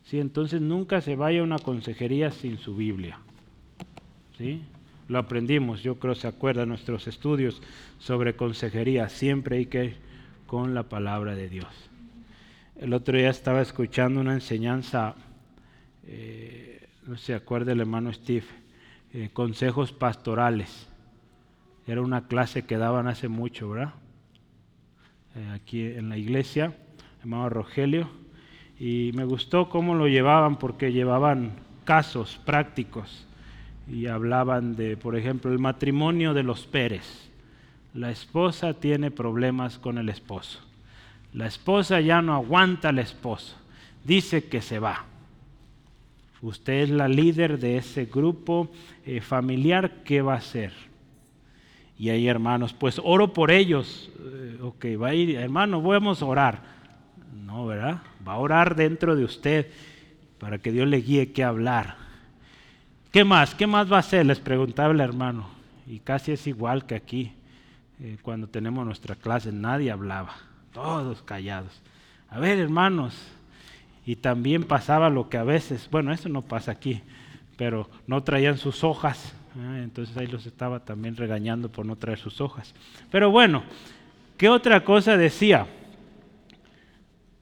¿Sí? Entonces nunca se vaya a una consejería sin su Biblia. ¿Sí? Lo aprendimos, yo creo se acuerdan nuestros estudios sobre consejería, siempre hay que ir con la palabra de Dios. El otro día estaba escuchando una enseñanza, eh, no se acuerda el hermano Steve, eh, consejos pastorales. Era una clase que daban hace mucho, ¿verdad? Eh, aquí en la iglesia, hermano Rogelio, y me gustó cómo lo llevaban porque llevaban casos prácticos y hablaban de, por ejemplo, el matrimonio de los Pérez. La esposa tiene problemas con el esposo. La esposa ya no aguanta al esposo. Dice que se va. Usted es la líder de ese grupo eh, familiar. ¿Qué va a hacer? Y ahí, hermanos, pues oro por ellos. Eh, ok, va a ir, hermano, vamos a orar. No, ¿verdad? Va a orar dentro de usted para que Dios le guíe qué hablar. ¿Qué más? ¿Qué más va a hacer? Les preguntaba el hermano. Y casi es igual que aquí, eh, cuando tenemos nuestra clase, nadie hablaba todos callados. A ver, hermanos, y también pasaba lo que a veces, bueno, eso no pasa aquí, pero no traían sus hojas, ¿eh? entonces ahí los estaba también regañando por no traer sus hojas. Pero bueno, ¿qué otra cosa decía?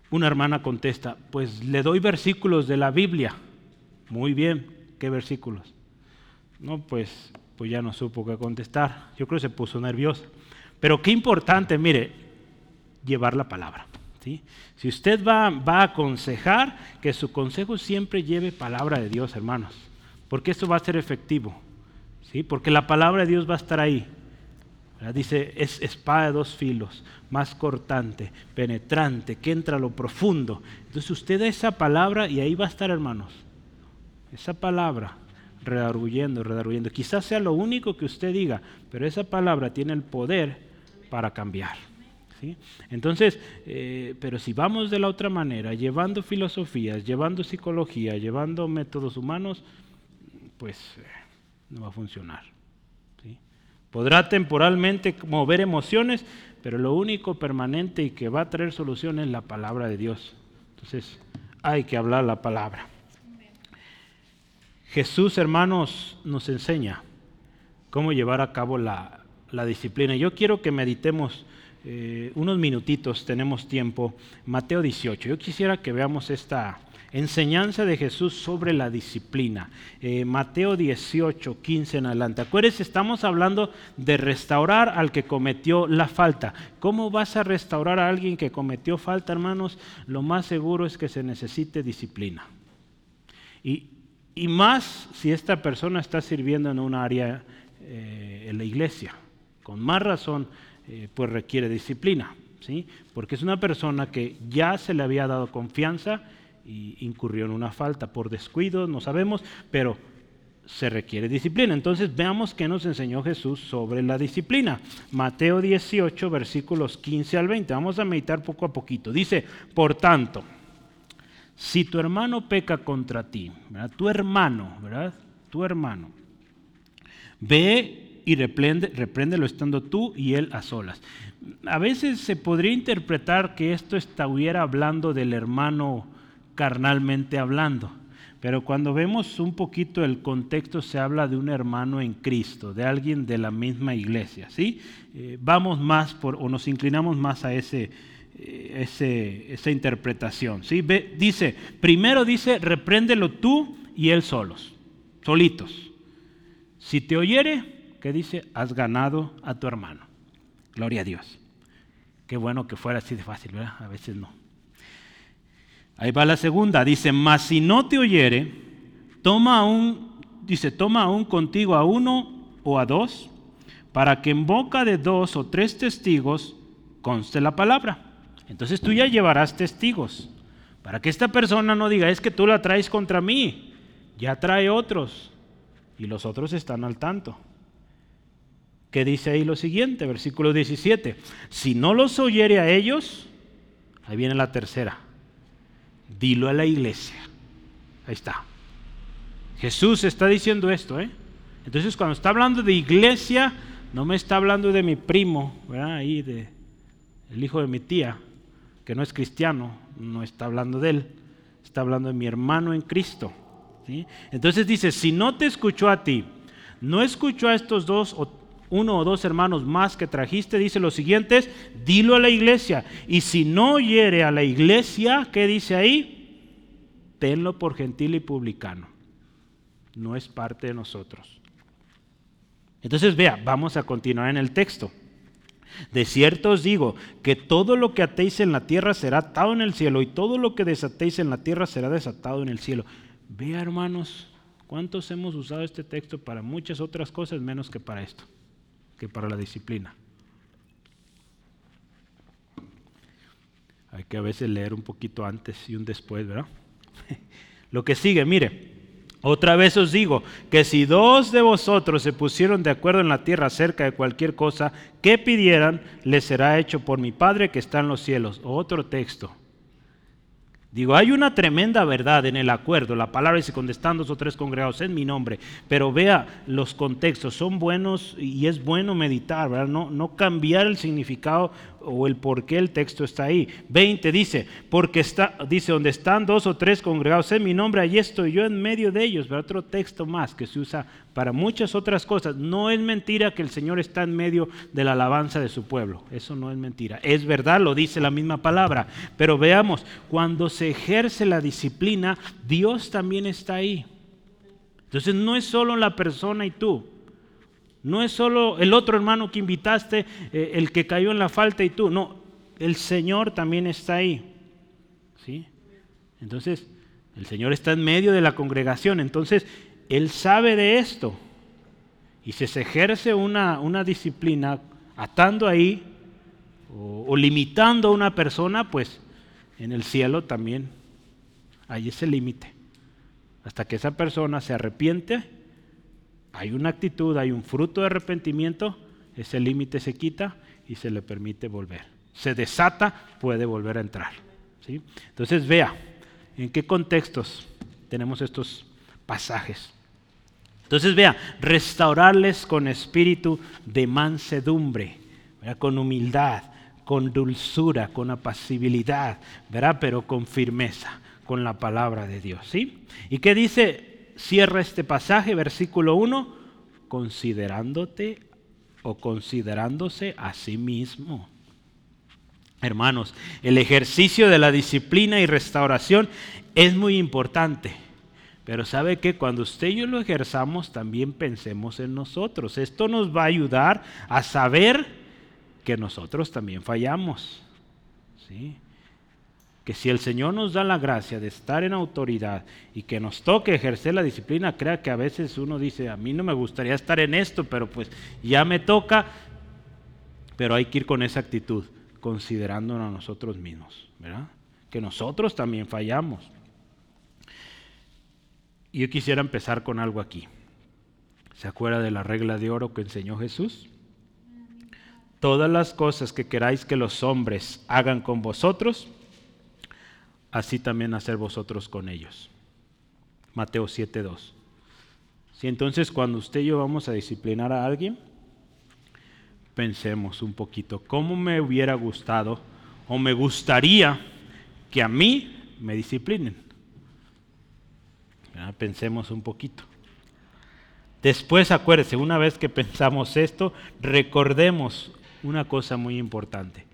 Una hermana contesta, pues le doy versículos de la Biblia. Muy bien, ¿qué versículos? No, pues, pues ya no supo qué contestar. Yo creo que se puso nerviosa. Pero qué importante, mire, llevar la palabra. ¿sí? Si usted va, va a aconsejar, que su consejo siempre lleve palabra de Dios, hermanos, porque esto va a ser efectivo. ¿Sí? Porque la palabra de Dios va a estar ahí. Dice, es espada de dos filos, más cortante, penetrante, que entra a lo profundo. Entonces usted da esa palabra y ahí va a estar, hermanos. Esa palabra, redarguyendo, redarguyendo. Quizás sea lo único que usted diga, pero esa palabra tiene el poder para cambiar. Entonces, eh, pero si vamos de la otra manera, llevando filosofías, llevando psicología, llevando métodos humanos, pues eh, no va a funcionar. Podrá temporalmente mover emociones, pero lo único permanente y que va a traer solución es la palabra de Dios. Entonces, hay que hablar la palabra. Jesús, hermanos, nos enseña cómo llevar a cabo la, la disciplina. Yo quiero que meditemos eh, unos minutitos, tenemos tiempo, Mateo 18. Yo quisiera que veamos esta enseñanza de Jesús sobre la disciplina. Eh, Mateo 18, 15 en adelante. Acuérdense, estamos hablando de restaurar al que cometió la falta. ¿Cómo vas a restaurar a alguien que cometió falta, hermanos? Lo más seguro es que se necesite disciplina. Y, más si esta persona está sirviendo en un área eh, en la iglesia. Con más razón eh, pues requiere disciplina, ¿sí? porque es una persona que ya se le había dado confianza y incurrió en una falta por descuido, no sabemos, pero se requiere disciplina. Entonces veamos qué nos enseñó Jesús sobre la disciplina. Mateo 18, versículos 15 al 20. Vamos a meditar poco a poquito. Dice, por tanto, si tu hermano peca contra ti, tu hermano, ¿verdad? Tu hermano, ve y reprende, repréndelo estando tú y él a solas. A veces se podría interpretar que esto estuviera hablando del hermano carnalmente hablando, pero cuando vemos un poquito el contexto se habla de un hermano en Cristo, de alguien de la misma iglesia, ¿sí? Eh, vamos más por, o nos inclinamos más a ese, eh, ese, esa interpretación, ¿sí? Dice, primero dice, repréndelo tú y él solos, solitos. Si te oyere, ¿qué dice? Has ganado a tu hermano. Gloria a Dios. Qué bueno que fuera así de fácil, ¿verdad? A veces no. Ahí va la segunda, dice, mas si no te oyere, toma un, dice, toma aún contigo a uno o a dos, para que en boca de dos o tres testigos conste la palabra. Entonces tú ya llevarás testigos, para que esta persona no diga, es que tú la traes contra mí, ya trae otros, y los otros están al tanto que dice ahí lo siguiente, versículo 17, si no los oyere a ellos, ahí viene la tercera, dilo a la iglesia. Ahí está. Jesús está diciendo esto, ¿eh? Entonces cuando está hablando de iglesia, no me está hablando de mi primo, ¿verdad? Ahí de el hijo de mi tía, que no es cristiano, no está hablando de él, está hablando de mi hermano en Cristo. Entonces dice, si no te escuchó a ti, no escuchó a estos dos o uno o dos hermanos más que trajiste, dice lo siguiente, dilo a la iglesia. Y si no hiere a la iglesia, ¿qué dice ahí? Tenlo por gentil y publicano. No es parte de nosotros. Entonces vea, vamos a continuar en el texto. De cierto os digo que todo lo que atéis en la tierra será atado en el cielo y todo lo que desatéis en la tierra será desatado en el cielo. Vea hermanos, ¿cuántos hemos usado este texto para muchas otras cosas menos que para esto? Que para la disciplina. Hay que a veces leer un poquito antes y un después, ¿verdad? *laughs* Lo que sigue, mire, otra vez os digo que si dos de vosotros se pusieron de acuerdo en la tierra acerca de cualquier cosa que pidieran, les será hecho por mi Padre que está en los cielos. Otro texto. Digo, hay una tremenda verdad en el acuerdo. La palabra dice, cuando están dos o tres congregados en mi nombre. Pero vea los contextos, son buenos y es bueno meditar, ¿verdad? No, no cambiar el significado o el por qué el texto está ahí. 20 dice, porque está, dice, donde están dos o tres congregados en mi nombre, allí estoy yo en medio de ellos. Otro texto más que se usa para muchas otras cosas. No es mentira que el Señor está en medio de la alabanza de su pueblo. Eso no es mentira. Es verdad, lo dice la misma palabra. Pero veamos, cuando se ejerce la disciplina, Dios también está ahí. Entonces no es solo la persona y tú. No es solo el otro hermano que invitaste, eh, el que cayó en la falta y tú. No, el Señor también está ahí. ¿Sí? Entonces, el Señor está en medio de la congregación. Entonces, Él sabe de esto. Y si se ejerce una, una disciplina atando ahí o, limitando a una persona, pues en el cielo también hay ese límite. Hasta que esa persona se arrepiente hay una actitud, hay un fruto de arrepentimiento, ese límite se quita y se le permite volver. Se desata, puede volver a entrar. ¿sí? Entonces vea en qué contextos tenemos estos pasajes. Entonces vea, restaurarles con espíritu de mansedumbre, con humildad, con dulzura, con apacibilidad, ¿verdad? pero con firmeza, con la palabra de Dios. ¿sí? ¿Y qué dice cierra este pasaje, versículo 1, considerándote o considerándose a sí mismo. Hermanos, el ejercicio de la disciplina y restauración es muy importante. Pero sabe que cuando usted y yo lo ejerzamos, también pensemos en nosotros. Esto nos va a ayudar a saber que nosotros también fallamos. ¿sí? que si el Señor nos da la gracia de estar en autoridad y que nos toque ejercer la disciplina, crea que a veces uno dice, a mí no me gustaría estar en esto, pero pues ya me toca, pero hay que ir con esa actitud, considerándonos a nosotros mismos, ¿verdad? Que nosotros también fallamos. Yo quisiera empezar con algo aquí. ¿Se acuerda de la regla de oro que enseñó Jesús? Todas las cosas que queráis que los hombres hagan con vosotros, así también hacer vosotros con ellos. Mateo 7:2. Si entonces cuando usted y yo vamos a disciplinar a alguien, pensemos un poquito, ¿cómo me hubiera gustado o me gustaría que a mí me disciplinen? Pensemos un poquito. Después, acuérdese, una vez que pensamos esto, recordemos una cosa muy importante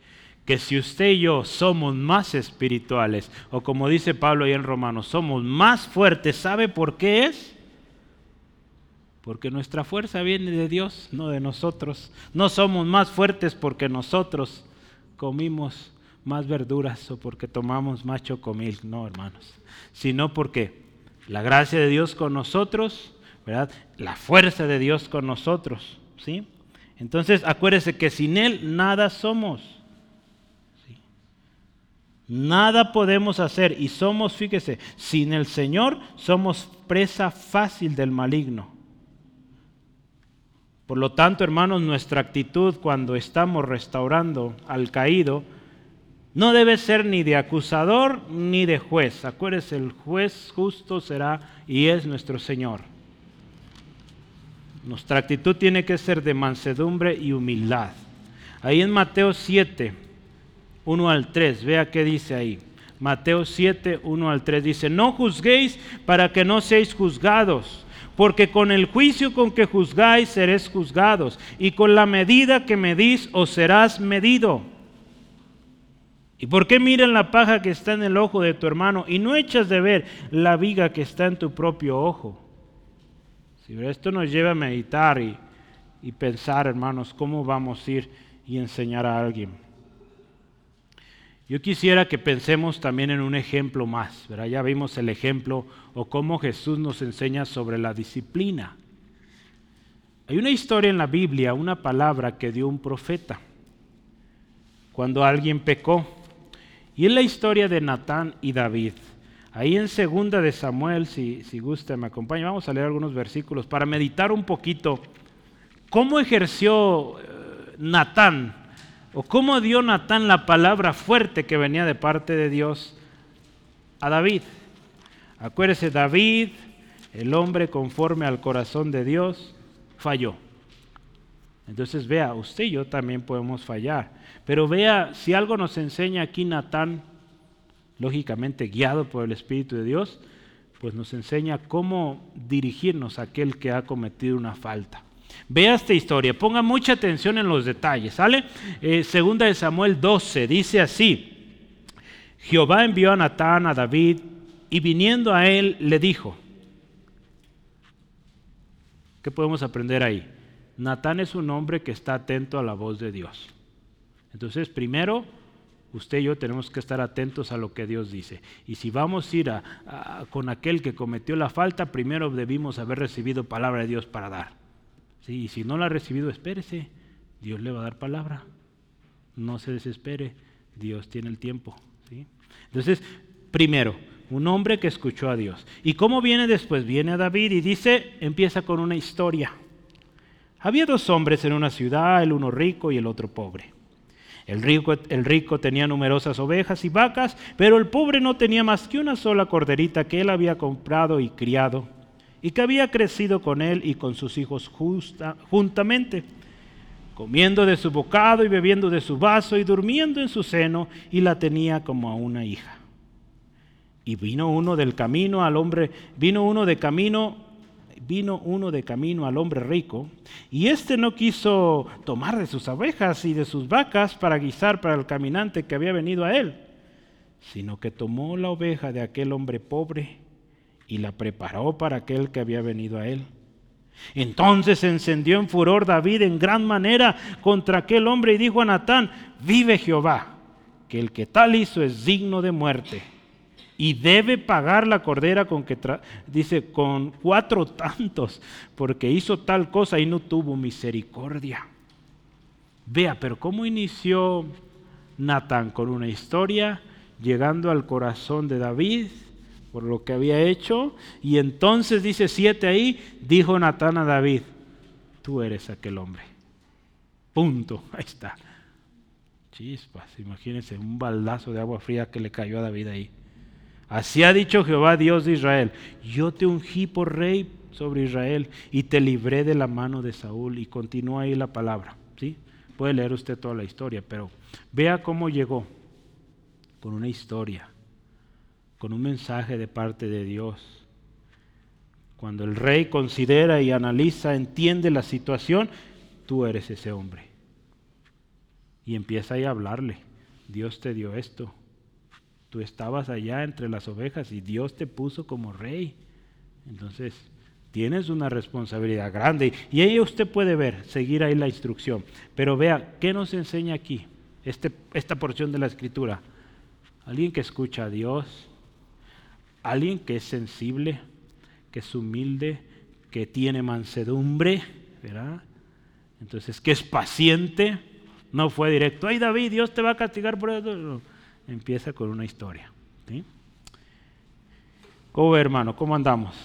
que si usted y yo somos más espirituales, o como dice Pablo ahí en Romanos, somos más fuertes, ¿sabe por qué es? Porque nuestra fuerza viene de Dios, no de nosotros. No somos más fuertes porque nosotros comimos más verduras o porque tomamos más chocomil, no hermanos, sino porque la gracia de Dios con nosotros, ¿verdad? La fuerza de Dios con nosotros, ¿sí? Entonces, acuérdese que sin Él nada somos. Nada podemos hacer y somos, fíjese, sin el Señor somos presa fácil del maligno. Por lo tanto, hermanos, nuestra actitud cuando estamos restaurando al caído no debe ser ni de acusador ni de juez. Acuérdese, el juez justo será y es nuestro Señor. Nuestra actitud tiene que ser de mansedumbre y humildad. Ahí en Mateo 7, 1 al 3. Vea qué dice ahí. Mateo 7, 1 al 3 dice, no juzguéis para que no seáis juzgados, porque con el juicio con que juzgáis seréis juzgados, y con la medida que medís os serás medido. ¿Y por qué miran la paja que está en el ojo de tu hermano y no echas de ver la viga que está en tu propio ojo? Si esto nos lleva a meditar y, pensar, hermanos, cómo vamos a ir y enseñar a alguien. Yo quisiera que pensemos también en un ejemplo más. Ya vimos el ejemplo o cómo Jesús nos enseña sobre la disciplina. Hay una historia en la Biblia, una palabra que dio un profeta cuando alguien pecó. Y es la historia de Natán y David. Ahí en segunda de Samuel, si, si gusta, me acompaña, vamos a leer algunos versículos para meditar un poquito cómo ejerció eh, Natán o cómo dio Natán la palabra fuerte que venía de parte de Dios a David. Acuérdese, David, el hombre conforme al corazón de Dios, falló. Entonces vea, usted y yo también podemos fallar. Pero vea, si algo nos enseña aquí Natán, lógicamente guiado por el Espíritu de Dios, pues nos enseña cómo dirigirnos a aquel que ha cometido una falta. Vea esta historia, ponga mucha atención en los detalles, ¿sale? Eh, segunda de Samuel 12, dice así, Jehová envió a Natán a David y viniendo a él le dijo, ¿qué podemos aprender ahí? Natán es un hombre que está atento a la voz de Dios. Entonces, primero, usted y yo tenemos que estar atentos a lo que Dios dice. Y si vamos a ir con aquel que cometió la falta, primero debimos haber recibido palabra de Dios para dar. Y si no la ha recibido, espérese. Dios le va a dar palabra. No se desespere. Dios tiene el tiempo. ¿sí? Entonces, primero, un hombre que escuchó a Dios. ¿Y cómo viene después? Viene a David y dice, empieza con una historia. Había dos hombres en una ciudad, el uno rico y el otro pobre. El rico, el rico tenía numerosas ovejas y vacas, pero el pobre no tenía más que una sola corderita que él había comprado y criado y que había crecido con él y con sus hijos juntamente, comiendo de su bocado y bebiendo de su vaso y durmiendo en su seno, y la tenía como a una hija. Y vino uno del camino al hombre, vino uno de camino, vino uno de camino al hombre rico, y éste no quiso tomar de sus abejas y de sus vacas para guisar para el caminante que había venido a él, sino que tomó la oveja de aquel hombre pobre y la preparó para aquel que había venido a él. Entonces se encendió en furor David en gran manera contra aquel hombre y dijo a Natán, vive Jehová, que el que tal hizo es digno de muerte y debe pagar la cordera con que dice con cuatro *laughs* tantos porque hizo tal cosa y no tuvo misericordia. Vea, pero cómo inició Natán con una historia llegando al corazón de David por lo que había hecho. Y entonces dice siete ahí, dijo Natán a David, tú eres aquel hombre. Punto, *laughs* ahí está. Chispas, imagínense un baldazo de agua fría que le cayó a David ahí. Así ha dicho Jehová, Dios de Israel, yo te ungí por rey sobre Israel y te libré de la mano de Saúl. Y continúa ahí la palabra, ¿sí? Puede leer usted toda la historia, pero vea cómo llegó con una historia con un mensaje de parte de Dios. Cuando el rey considera y analiza, entiende la situación, tú eres ese hombre. Y empieza ahí a hablarle. Dios te dio esto. Tú estabas allá entre las ovejas y Dios te puso como rey. Entonces, tienes una responsabilidad grande. Y ahí usted puede ver, seguir ahí la instrucción. Pero vea, ¿qué nos enseña aquí? Este, esta porción de la escritura. Alguien que escucha a Dios, alguien que es sensible, que es humilde, que tiene mansedumbre, ¿verdad? Entonces, que es paciente, no fue directo, ay David, Dios te va a castigar por eso. Empieza con una historia. ¿Cómo hermano? ¿Cómo andamos?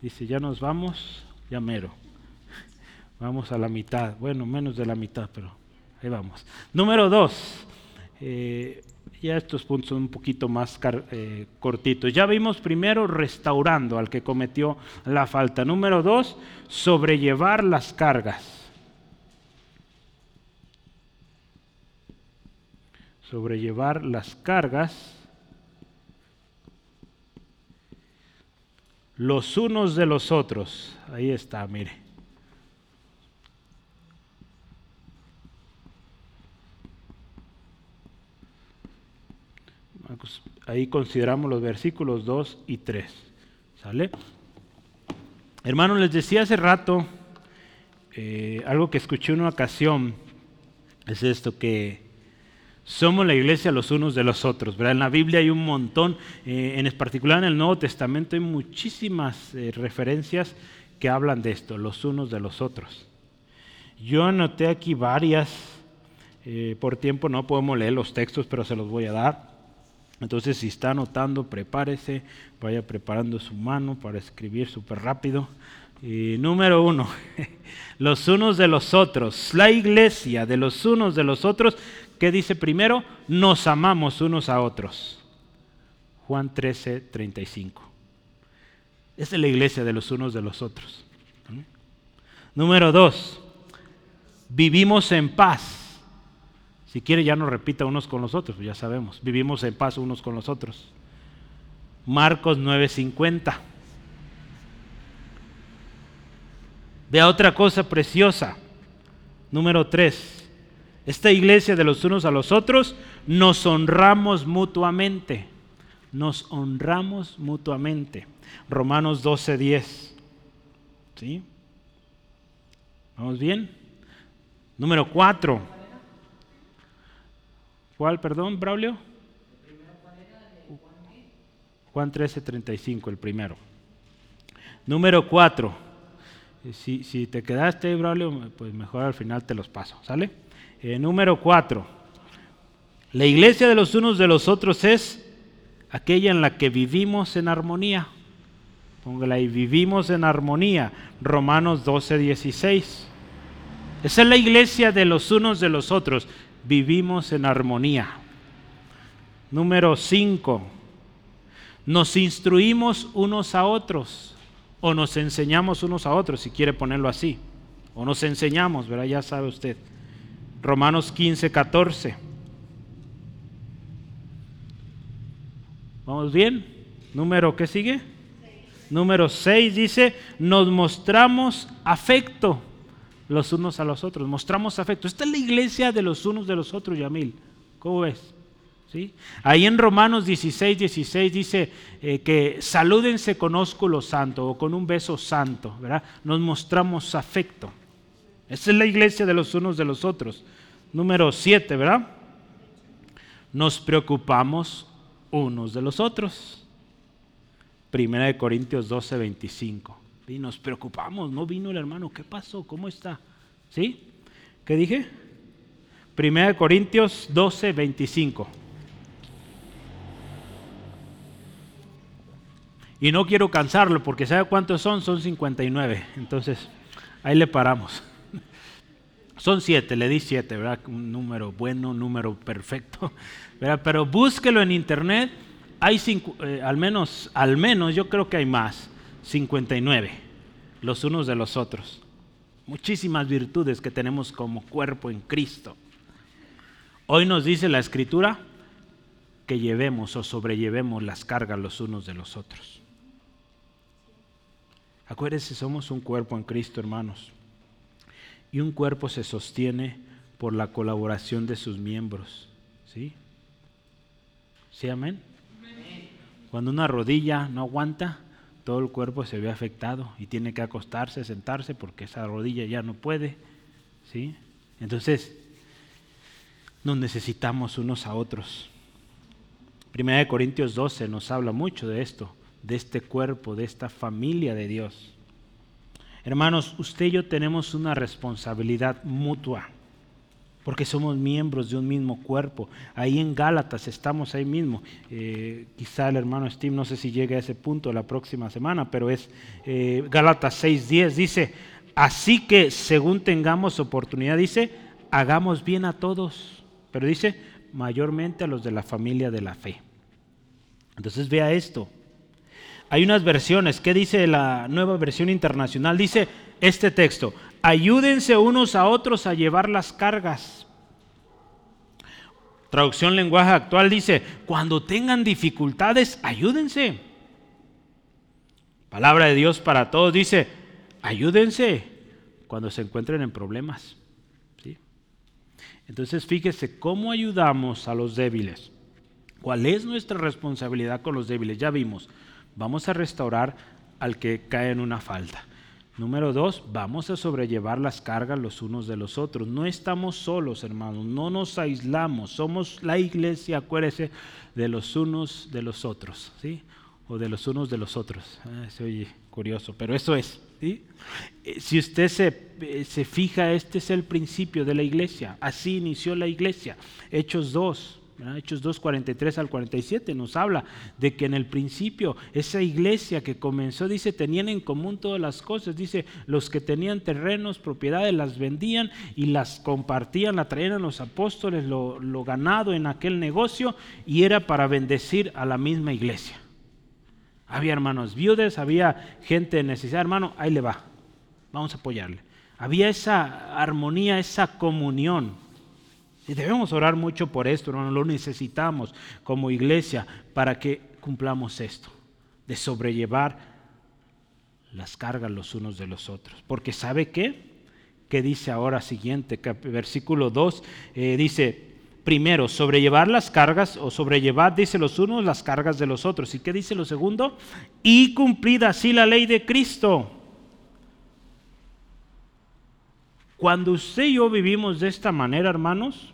Dice, ya nos vamos, ya mero. Vamos a la mitad, bueno, menos de la mitad, pero ahí vamos. Número dos, eh, ya estos puntos son un poquito más eh, cortitos. Ya vimos primero restaurando al que cometió la falta. Número dos, sobrellevar las cargas. Sobrellevar las cargas. los unos de los otros. Ahí está, mire. Ahí consideramos los versículos 2 y 3. ¿Sale? Hermanos, les decía hace rato eh, algo que escuché en una ocasión. Es esto que somos la iglesia los unos de los otros. ¿verdad? En la Biblia hay un montón, eh, en particular en el Nuevo Testamento hay muchísimas eh, referencias que hablan de esto, los unos de los otros. Yo anoté aquí varias, eh, por tiempo no podemos leer los textos, pero se los voy a dar. Entonces, si está anotando, prepárese, vaya preparando su mano para escribir súper rápido. número uno, *laughs* los unos de los otros, la iglesia de los unos de los otros ¿Qué dice primero? Nos amamos unos a otros. Juan 13, 35. Esta es la iglesia de los unos de los otros. Número dos, vivimos en paz. Si quiere ya no repita unos con los otros, ya sabemos. Vivimos en paz unos con los otros. Marcos 9:50. Vea otra cosa preciosa. Número 3 esta iglesia de los unos a los otros, nos honramos mutuamente. Nos honramos mutuamente. Romanos 12, 10. ¿Sí? ¿Vamos bien? Número 4. ¿Cuál, perdón, Braulio? Juan 13, 35, el primero. Número 4. Si, si te quedaste, Braulio, pues mejor al final te los paso, ¿sale? Eh, número cuatro. La iglesia de los unos de los otros es aquella en la que vivimos en armonía. Póngala ahí, vivimos en armonía. Romanos 12, 16. Esa es la iglesia de los unos de los otros. Vivimos en armonía. Número 5. Nos instruimos unos a otros o nos enseñamos unos a otros, si quiere ponerlo así. O nos enseñamos, ¿verdad? Ya sabe usted. Romanos 15, 14. ¿Vamos bien? Número, ¿qué sigue? Número 6 dice, nos mostramos afecto los unos a los otros, mostramos afecto. Esta es la iglesia de los unos de los otros, Yamil. ¿Cómo ves? ¿Sí? Ahí en Romanos 16, 16 dice eh, que salúdense con ósculo santo o con un beso santo, ¿verdad? Nos mostramos afecto. Esa es la iglesia de los unos de los otros. Número 7, ¿verdad? Nos preocupamos unos de los otros. Primera de Corintios 12, 25. Y nos preocupamos, no vino el hermano, ¿qué pasó? ¿Cómo está? ¿Sí? ¿Qué dije? Primera de Corintios 12, 25. Y no quiero cansarlo porque ¿sabe cuántos son? Son 59. Entonces, ahí le paramos. Son siete, le di siete, ¿verdad? Un número bueno, un número perfecto, *laughs* ¿verdad? Pero búsquelo en internet, hay cinco, eh, al menos, al menos yo creo que hay más, 59, los unos de los otros. Muchísimas virtudes que tenemos como cuerpo en Cristo. Hoy nos dice la Escritura que llevemos o sobrellevemos las cargas los unos de los otros. Acuérdense, somos un cuerpo en Cristo, hermanos y un cuerpo se sostiene por la colaboración de sus miembros. ¿Sí? ¿Sí, amén? Cuando una rodilla no aguanta, todo el cuerpo se ve afectado y tiene que acostarse, sentarse, porque esa rodilla ya no puede. ¿Sí? Entonces, nos necesitamos unos a otros. Primera de Corintios 12 nos habla mucho de esto, de este cuerpo, de esta familia de Dios. Hermanos, usted y yo tenemos una responsabilidad mutua, porque somos miembros de un mismo cuerpo. Ahí en Gálatas estamos ahí mismo. Eh, quizá el hermano Steve, no sé si llegue a ese punto la próxima semana, pero es eh, Gálatas 6.10, dice, así que según tengamos oportunidad, dice, hagamos bien a todos, pero dice, mayormente a los de la familia de la fe. Entonces vea esto, hay unas versiones. ¿Qué dice la nueva versión internacional? Dice este texto, ayúdense unos a otros a llevar las cargas. Traducción lenguaje actual dice, cuando tengan dificultades, ayúdense. Palabra de Dios para todos dice, ayúdense cuando se encuentren en problemas. ¿Sí? Entonces fíjese cómo ayudamos a los débiles. ¿Cuál es nuestra responsabilidad con los débiles? Ya vimos, vamos a restaurar al que cae en una falta. Número dos, vamos a sobrellevar las cargas los unos de los otros. No estamos solos, hermanos, no nos aislamos. Somos la iglesia, acuérdese, de los unos de los otros, ¿sí? O de los unos de los otros. Ah, se oye curioso, pero eso es. Eh, si usted se, eh, se fija, este es el principio de la iglesia. Así inició la iglesia. Hechos 2, Hechos 2, 43 al 47 nos habla de que en el principio esa iglesia que comenzó, dice, tenían en común todas las cosas. Dice, los que tenían terrenos, propiedades, las vendían y las compartían, la traían a los apóstoles, lo, ganado en aquel negocio y era para bendecir a la misma iglesia. Había hermanos viudes, había gente en necesidad, hermano, ahí le va, vamos a apoyarle. Había esa armonía, esa comunión. Y debemos orar mucho por esto, hermano. Lo necesitamos como iglesia para que cumplamos esto, de sobrellevar las cargas los unos de los otros. Porque ¿sabe qué? ¿Qué dice ahora siguiente? Versículo 2 eh, dice, primero, sobrellevar las cargas o sobrellevar, dice los unos, las cargas de los otros. ¿Y qué dice lo segundo? Y cumplida así la ley de Cristo. Cuando usted y yo vivimos de esta manera, hermanos,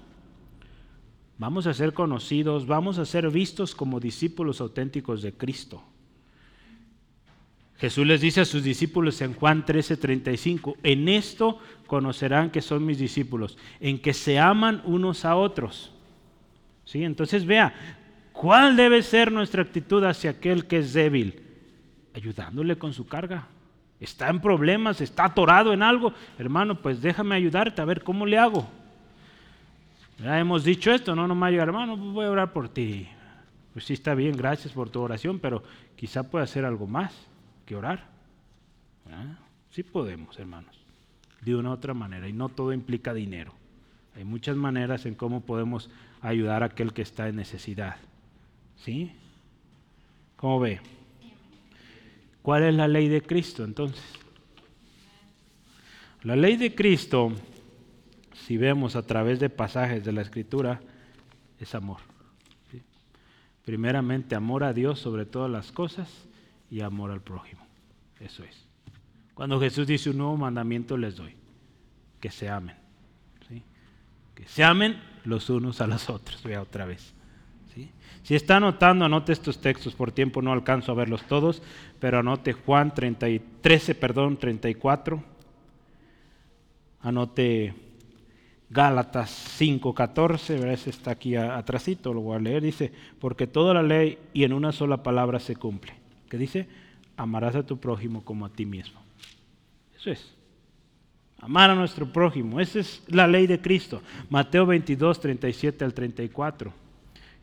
Vamos a ser conocidos, vamos a ser vistos como discípulos auténticos de Cristo. Jesús les dice a sus discípulos en Juan 13:35, en esto conocerán que son mis discípulos, en que se aman unos a otros. ¿Sí? Entonces vea, ¿cuál debe ser nuestra actitud hacia aquel que es débil? Ayudándole con su carga. Está en problemas, está atorado en algo. Hermano, pues déjame ayudarte a ver cómo le hago. Hemos dicho esto, no nomás llegar, hermano, pues voy a orar por ti. Pues sí está bien, gracias por tu oración, pero quizá pueda hacer algo más que orar. Sí podemos, hermanos, de una u otra manera, y no todo implica dinero. Hay muchas maneras en cómo podemos ayudar a aquel que está en necesidad. ¿Sí? ¿Cómo ve? ¿Cuál es la ley de Cristo entonces? La ley de Cristo si vemos a través de pasajes de la Escritura, es amor. Primeramente, amor a Dios sobre todas las cosas y amor al prójimo. Eso es. Cuando Jesús dice un nuevo mandamiento les doy, que se amen. Que se amen los unos a los otros. Vea otra vez. Si está anotando, anote estos textos. Por tiempo no alcanzo a verlos todos, pero anote Juan 30 13, perdón, 34. Anote Gálatas 5:14, ese está aquí atrásito, lo voy a leer, dice, porque toda la ley y en una sola palabra se cumple. ¿Qué dice? Amarás a tu prójimo como a ti mismo. Eso es. Amar a nuestro prójimo. Esa es la ley de Cristo. Mateo 22, 37 al 34.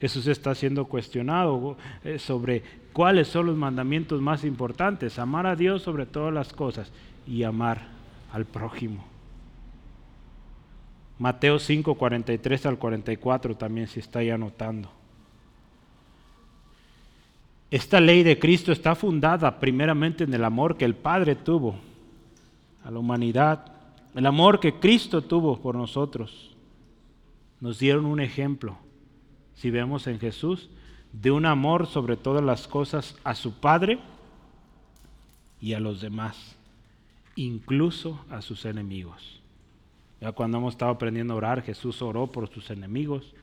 Jesús está siendo cuestionado eh, sobre cuáles son los mandamientos más importantes. Amar a Dios sobre todas las cosas y amar al prójimo. Mateo 5, 43 al 44 también se está ahí anotando. Esta ley de Cristo está fundada primeramente en el amor que el Padre tuvo a la humanidad, el amor que Cristo tuvo por nosotros. Nos dieron un ejemplo, si vemos en Jesús, de un amor sobre todas las cosas a su Padre y a los demás, incluso a sus enemigos. Ya cuando hemos estado aprendiendo a orar, Jesús oró por sus enemigos,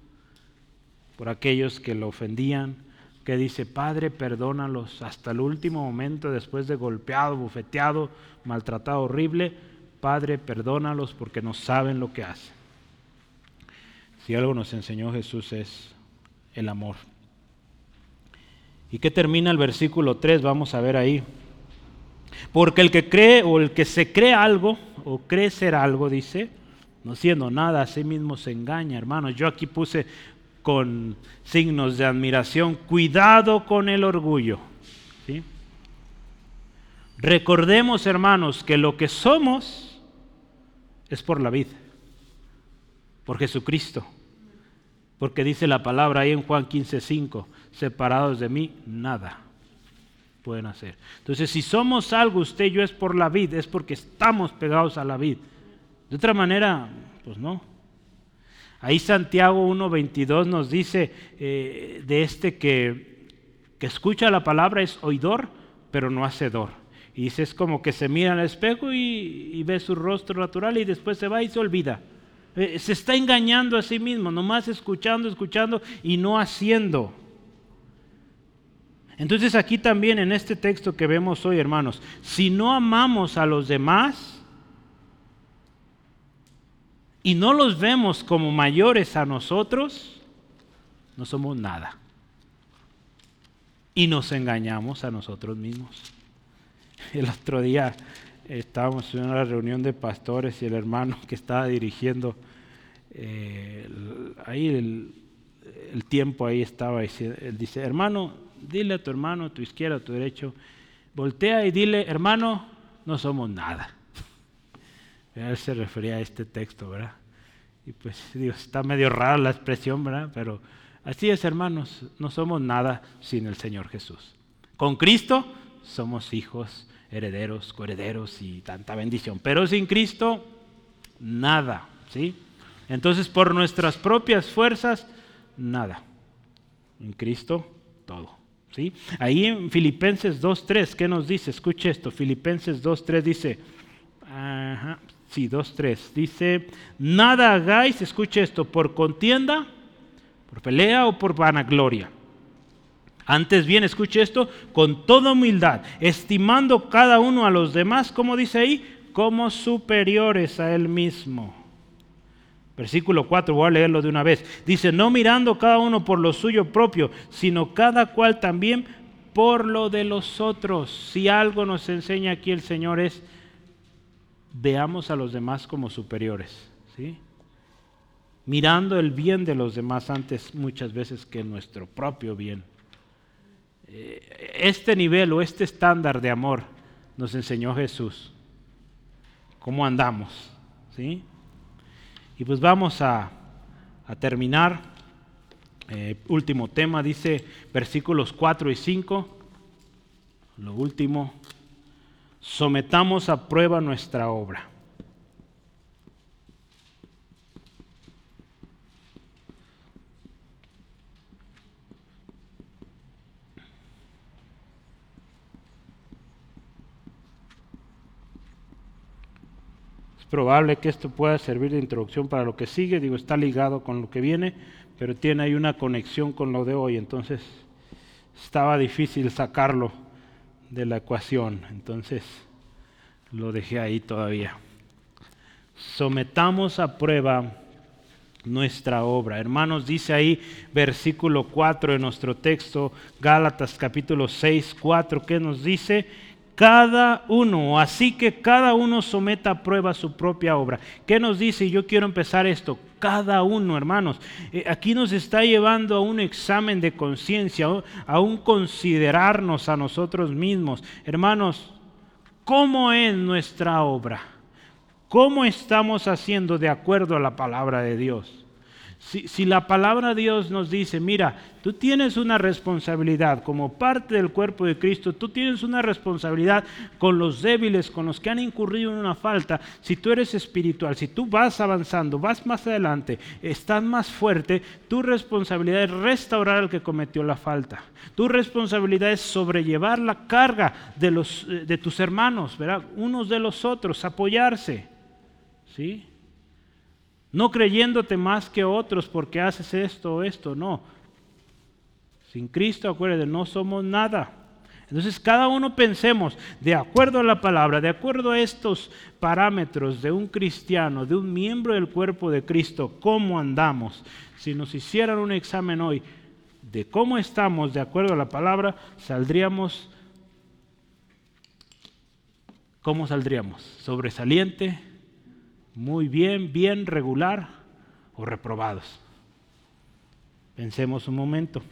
por aquellos que lo ofendían, que dice, Padre, perdónalos hasta el último momento, después de golpeado, bufeteado, maltratado horrible, Padre, perdónalos porque no saben lo que hacen. Si algo nos enseñó Jesús es el amor. ¿Y qué termina el versículo 3? Vamos a ver ahí. Porque el que cree o el que se cree algo o cree ser algo, dice, no siendo nada, a sí mismo se engaña, hermanos. Yo aquí puse con signos de admiración, cuidado con el orgullo. Recordemos, hermanos, que lo que somos es por la vida, por Jesucristo. Porque dice la palabra ahí en Juan 15:5, separados de mí, nada pueden hacer. Entonces, si somos algo, usted y yo es por la vid, es porque estamos pegados a la vid. De otra manera, pues no. Ahí Santiago 1.22 nos dice eh, de este que, que escucha la palabra es oidor, pero no hacedor. Y dice, es como que se mira al espejo y, ve su rostro natural y después se va y se olvida. Eh, se está engañando a sí mismo, nomás escuchando, escuchando y no haciendo. Entonces aquí también en este texto que vemos hoy, hermanos, si no amamos a los demás y no los vemos como mayores a nosotros, no somos nada. Y nos engañamos a nosotros mismos. El otro día estábamos en una reunión de pastores y el hermano que estaba dirigiendo eh, ahí el, tiempo ahí estaba, él dice, hermano, dile a tu hermano, a tu izquierda, a tu derecho, voltea y dile, hermano, no somos nada. Él se refería a este texto, ¿verdad? Y pues *laughs* digo, está medio rara la expresión, ¿verdad? Pero así es, hermanos, no somos nada sin el Señor Jesús. Con Cristo somos hijos, herederos, coherederos y tanta bendición. Pero sin Cristo, nada, ¿sí? Entonces, por nuestras propias fuerzas, nada. En Cristo, todo. ¿sí? Ahí en Filipenses 2.3, ¿qué nos dice? Escuche esto, Filipenses 2.3 dice, ajá, sí, 2.3, dice, nada hagáis, escuche esto, por contienda, por pelea o por vanagloria. Antes bien, escuche esto, con toda humildad, estimando cada uno a los demás, como dice ahí, como superiores a él mismo. Versículo 4, voy a leerlo de una vez. Dice, no mirando cada uno por lo suyo propio, sino cada cual también por lo de los otros. Si algo nos enseña aquí el Señor es, veamos a los demás como superiores. ¿sí? Mirando el bien de los demás antes muchas veces que nuestro propio bien. Eh, este nivel o este estándar de amor nos enseñó Jesús. ¿Cómo andamos? ¿Sí? Y pues vamos a, terminar. Eh, último tema, dice versículos 4 y 5. Lo último, sometamos a prueba nuestra obra. probable que esto pueda servir de introducción para lo que sigue, digo, está ligado con lo que viene, pero tiene ahí una conexión con lo de hoy, entonces estaba difícil sacarlo de la ecuación, entonces lo dejé ahí todavía. Sometamos a prueba nuestra obra. Hermanos, dice ahí versículo 4 de nuestro texto, Gálatas capítulo 6, 4, que nos dice, cada uno, así que cada uno someta a prueba su propia obra. ¿Qué nos dice? Yo quiero empezar esto. Cada uno, hermanos. Eh, aquí nos está llevando a un examen de conciencia, a un considerarnos a nosotros mismos. Hermanos, ¿cómo es nuestra obra? ¿Cómo estamos haciendo de acuerdo a la palabra de Dios? Si, la palabra de Dios nos dice, mira, tú tienes una responsabilidad como parte del cuerpo de Cristo, tú tienes una responsabilidad con los débiles, con los que han incurrido en una falta, si tú eres espiritual, si tú vas avanzando, vas más adelante, estás más fuerte, tu responsabilidad es restaurar al que cometió la falta. Tu responsabilidad es sobrellevar la carga de, los, de tus hermanos, ¿verdad? unos de los otros, apoyarse. ¿Sí? No creyéndote más que otros porque haces esto o esto, no. Sin Cristo, acuérdate, no somos nada. Entonces cada uno pensemos, de acuerdo a la palabra, de acuerdo a estos parámetros de un cristiano, de un miembro del cuerpo de Cristo, cómo andamos. Si nos hicieran un examen hoy de cómo estamos de acuerdo a la palabra, saldríamos, ¿cómo saldríamos? Sobresaliente, muy bien, bien, regular o reprobados. Pensemos un momento.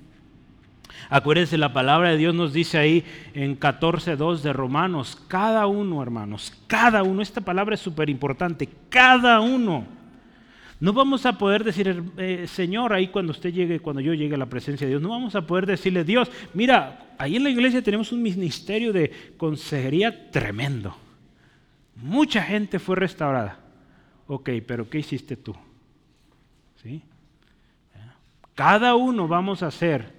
Acuérdense, la palabra de Dios nos dice ahí en 14.2 de Romanos, cada uno, hermanos, cada uno, esta palabra es súper importante, cada uno No vamos a poder decir, eh, Señor, ahí cuando usted llegue, cuando yo llegue a la presencia de Dios, no vamos a poder decirle, Dios, mira, ahí en la iglesia tenemos un ministerio de consejería tremendo. Mucha gente fue restaurada. Ok, pero ¿qué hiciste tú? ¿Sí? Cada uno vamos a hacer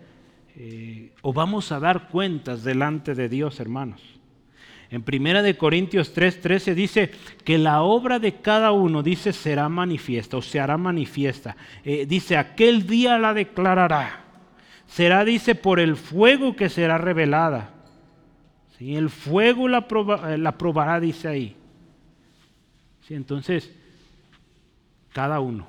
eh, o vamos a dar cuentas delante de Dios, hermanos. En Primera de Corintios 3:13 dice que la obra de cada uno, dice, será manifiesta o se hará manifiesta. Eh, dice, aquel día la declarará. Será, dice, por el fuego que será revelada. ¿Sí? El fuego la, eh, la probará, dice ahí. ¿Sí? Entonces, cada uno.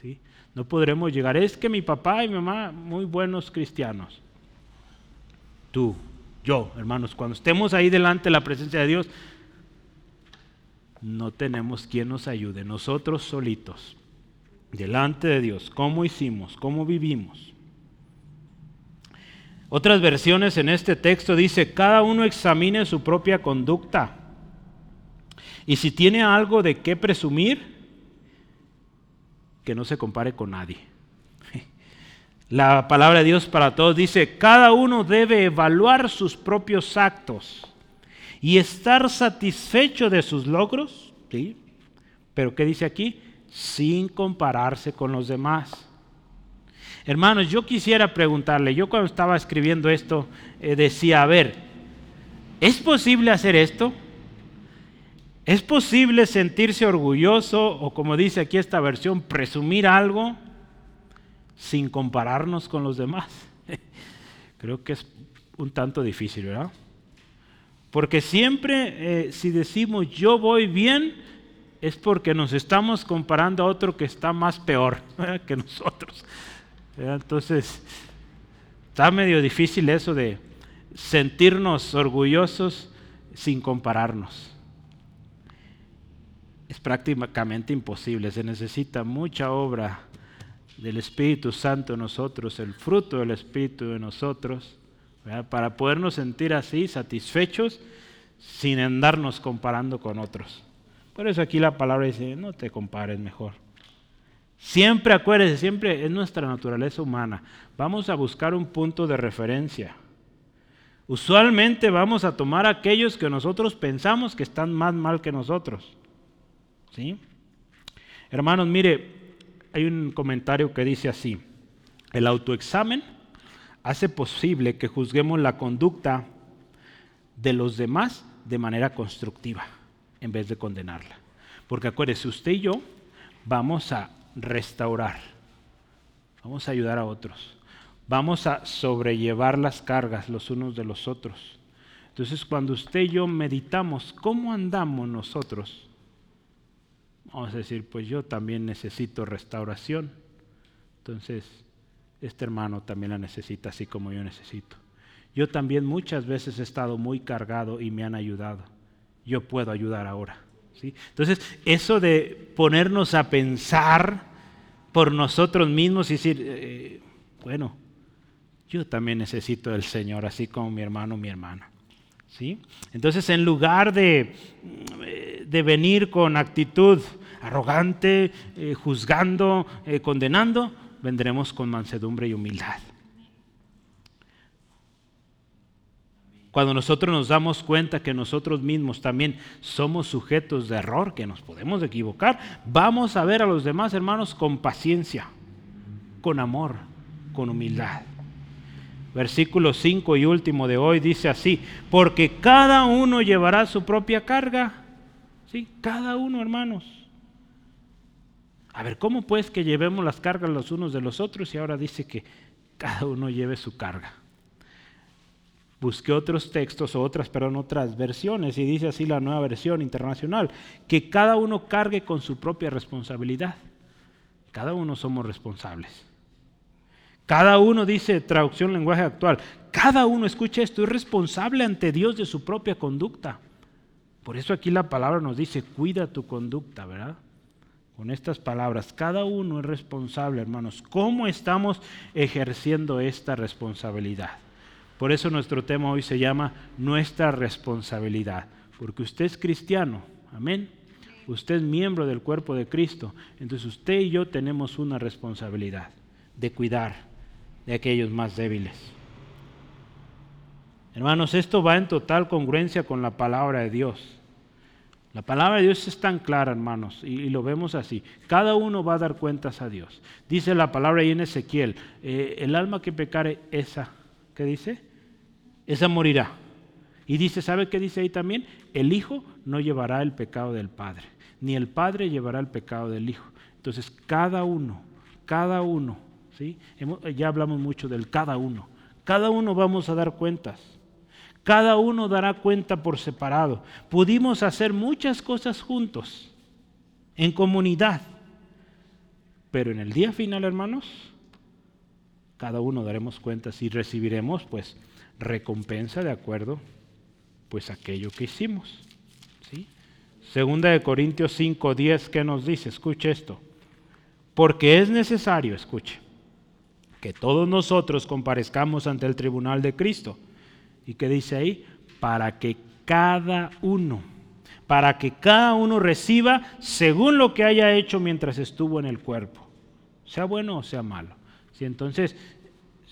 ¿sí? No podremos llegar, es que mi papá y mi mamá, muy buenos cristianos. Tú, yo, hermanos, cuando estemos ahí delante de la presencia de Dios, no tenemos quien nos ayude, nosotros solitos, delante de Dios, cómo hicimos, cómo vivimos. Otras versiones en este texto dice, cada uno examine su propia conducta y si tiene algo de qué presumir, que no se compare con nadie. *laughs* La palabra de Dios para todos dice, cada uno debe evaluar sus propios actos y estar satisfecho de sus logros, ¿sí? Pero ¿qué dice aquí? Sin compararse con los demás. Hermanos, yo quisiera preguntarle, yo cuando estaba escribiendo esto eh, decía, a ver, ¿es posible hacer esto? ¿Es posible sentirse orgulloso o como dice aquí esta versión, presumir algo? sin compararnos con los demás. *laughs* Creo que es un tanto difícil, ¿verdad? Porque siempre eh, si decimos yo voy bien, es porque nos estamos comparando a otro que está más peor *laughs* que nosotros. Entonces, está medio difícil eso de sentirnos orgullosos sin compararnos. Es prácticamente imposible, se necesita mucha obra del Espíritu Santo en nosotros, el fruto del Espíritu en nosotros, para podernos sentir así, satisfechos, sin andarnos comparando con otros. Por eso aquí la palabra dice, no te compares mejor. Siempre acuérdese, siempre es nuestra naturaleza humana. Vamos a buscar un punto de referencia. Usualmente vamos a tomar aquellos que nosotros pensamos que están más mal que nosotros. ¿Sí? Hermanos, mire, hay un comentario que dice así, el autoexamen hace posible que juzguemos la conducta de los demás de manera constructiva en vez de condenarla. Porque acuérdese, usted y yo vamos a restaurar, vamos a ayudar a otros, vamos a sobrellevar las cargas los unos de los otros. Entonces cuando usted y yo meditamos cómo andamos nosotros, vamos a decir, pues yo también necesito restauración. Entonces, este hermano también la necesita así como yo necesito. Yo también muchas veces he estado muy cargado y me han ayudado. Yo puedo ayudar ahora. ¿sí? Entonces, eso de ponernos a pensar por nosotros mismos y decir, eh, bueno, yo también necesito del Señor, así como mi hermano, mi hermana. ¿sí? Entonces, en lugar de, de venir con actitud arrogante, eh, juzgando, eh, condenando, vendremos con mansedumbre y humildad. Cuando nosotros nos damos cuenta que nosotros mismos también somos sujetos de error, que nos podemos equivocar, vamos a ver a los demás hermanos con paciencia, con amor, con humildad. Versículo 5 y último de hoy dice así, porque cada uno llevará su propia carga. Sí, cada uno, hermanos. A ver, ¿cómo pues que llevemos las cargas los unos de los otros y ahora dice que cada uno lleve su carga? Busqué otros textos o otras, perdón, otras versiones y dice así la nueva versión internacional, que cada uno cargue con su propia responsabilidad. Cada uno somos responsables. Cada uno dice, traducción lenguaje actual, cada uno, escucha esto, es responsable ante Dios de su propia conducta. Por eso aquí la palabra nos dice, cuida tu conducta, ¿verdad? Con estas palabras. Cada uno es responsable, hermanos. ¿Cómo estamos ejerciendo esta responsabilidad? Por eso nuestro tema hoy se llama nuestra responsabilidad, porque usted es cristiano, amén. usted es miembro del cuerpo de Cristo. Entonces usted y yo tenemos una responsabilidad de cuidar de aquellos más débiles. Hermanos, esto va en total congruencia con la palabra de Dios. La palabra de Dios es tan clara, hermanos, y, lo vemos así. Cada uno va a dar cuentas a Dios. Dice la palabra ahí en Ezequiel, eh, el alma que pecare, esa, ¿qué dice? Esa morirá. Y dice, ¿sabe qué dice ahí también? El Hijo no llevará el pecado del Padre, ni el Padre llevará el pecado del Hijo. Entonces, cada uno, cada uno, ¿sí? ya hablamos mucho del cada uno. Cada uno vamos a dar cuentas. Cada uno dará cuenta por separado. Pudimos hacer muchas cosas juntos, en comunidad. Pero en el día final, hermanos, cada uno daremos cuentas y recibiremos pues recompensa de acuerdo pues aquello que hicimos. ¿sí? Segunda de Corintios 5, 10, ¿qué nos dice? Escuche esto. Porque es necesario, escuche, que todos nosotros comparezcamos ante el tribunal de Cristo ¿Y qué dice ahí? Para que cada uno, para que cada uno reciba según lo que haya hecho mientras estuvo en el cuerpo, sea bueno o sea malo. Si entonces,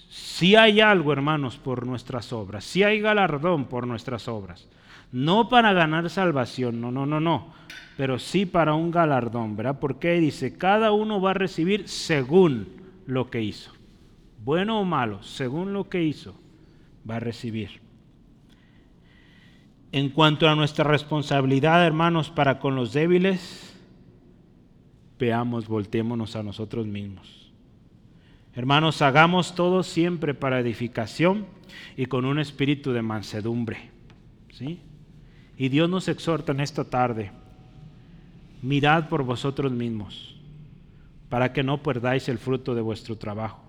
si hay algo, hermanos, por nuestras obras, si hay galardón por nuestras obras, no para ganar salvación, no, no, no, no, pero sí para un galardón, ¿verdad? Porque dice, cada uno va a recibir según lo que hizo, bueno o malo, según lo que hizo, va a recibir. En cuanto a nuestra responsabilidad, hermanos, para con los débiles, veamos, volteémonos a nosotros mismos. Hermanos, hagamos todo siempre para edificación y con un espíritu de mansedumbre. ¿sí? Y Dios nos exhorta en esta tarde, mirad por vosotros mismos, para que no perdáis el fruto de vuestro trabajo,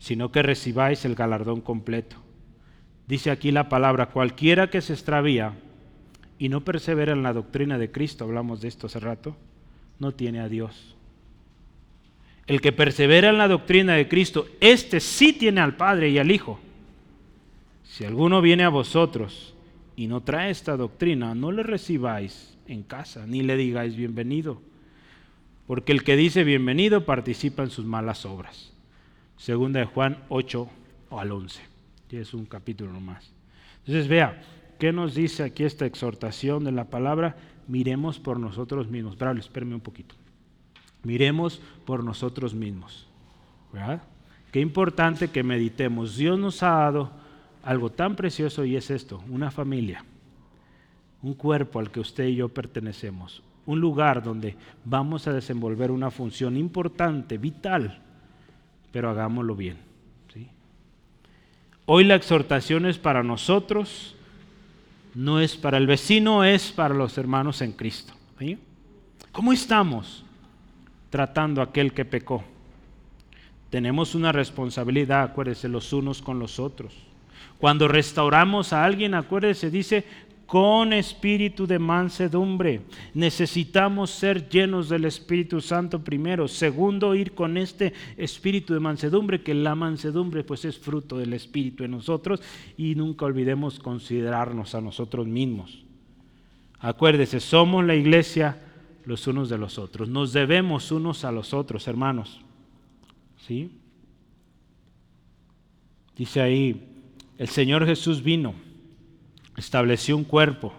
sino que recibáis el galardón completo dice aquí la palabra, cualquiera que se extravía y no persevera en la doctrina de Cristo, hablamos de esto hace rato, no tiene a Dios. El que persevera en la doctrina de Cristo, este sí tiene al Padre y al Hijo. Si alguno viene a vosotros y no trae esta doctrina, no le recibáis en casa, ni le digáis bienvenido, porque el que dice bienvenido participa en sus malas obras. Segunda de Juan 8 al 11 es un capítulo nomás. Entonces vea, ¿qué nos dice aquí esta exhortación de la palabra? Miremos por nosotros mismos. Bravo, espérame un poquito. Miremos por nosotros mismos. ¿Verdad? Qué importante que meditemos. Dios nos ha dado algo tan precioso y es esto, una familia, un cuerpo al que usted y yo pertenecemos, un lugar donde vamos a desenvolver una función importante, vital, pero hagámoslo bien. Hoy la exhortación es para nosotros, no es para el vecino, es para los hermanos en Cristo. ¿Cómo estamos tratando a aquel que pecó? Tenemos una responsabilidad, acuérdense, los unos con los otros. Cuando restauramos a alguien, acuérdense, dice, con espíritu de mansedumbre. Necesitamos ser llenos del Espíritu Santo primero. Segundo, ir con este espíritu de mansedumbre, que la mansedumbre pues es fruto del Espíritu en nosotros y nunca olvidemos considerarnos a nosotros mismos. Acuérdese, somos la iglesia los unos de los otros. Nos debemos unos a los otros, hermanos. ¿Sí? Dice ahí, el Señor Jesús vino estableció un cuerpo.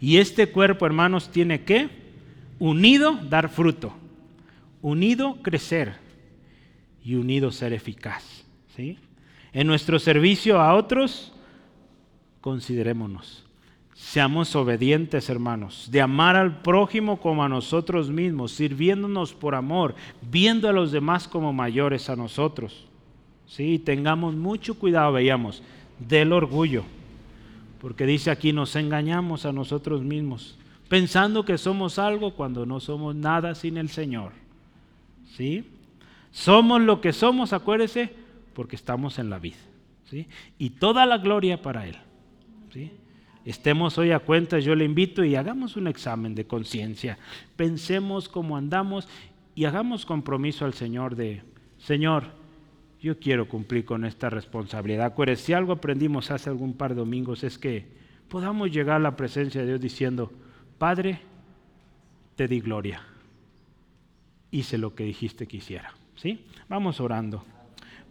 Y este cuerpo, hermanos, tiene que, unido, dar fruto, unido, crecer y unido, ser eficaz. ¿sí? En nuestro servicio a otros, considerémonos. Seamos obedientes, hermanos, de amar al prójimo como a nosotros mismos, sirviéndonos por amor, viendo a los demás como mayores a nosotros. Sí, tengamos mucho cuidado, veíamos, del orgullo porque dice aquí nos engañamos a nosotros mismos, pensando que somos algo cuando no somos nada sin el Señor. ¿Sí? Somos lo que somos, acuérdese, porque estamos en la vida. ¿Sí? Y toda la gloria para Él. ¿Sí? Estemos hoy a cuenta, yo le invito y hagamos un examen de conciencia. Pensemos cómo andamos y hagamos compromiso al Señor de, Señor, yo quiero cumplir con esta responsabilidad. Acuérdense, si algo aprendimos hace algún par de domingos es que podamos llegar a la presencia de Dios diciendo, Padre, te di gloria. Hice lo que dijiste que hiciera. ¿Sí? Vamos orando.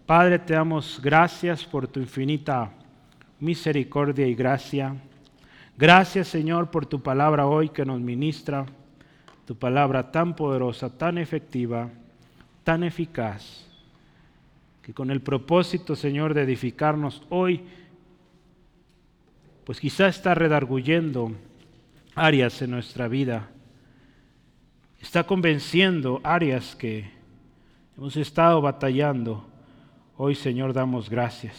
Padre, te damos gracias por tu infinita misericordia y gracia. Gracias, Señor, por tu palabra hoy que nos ministra, tu palabra tan poderosa, tan efectiva, tan eficaz, que con el propósito, Señor, de edificarnos hoy, pues quizá está redarguyendo áreas en nuestra vida, está convenciendo áreas que hemos estado batallando Hoy Señor damos gracias.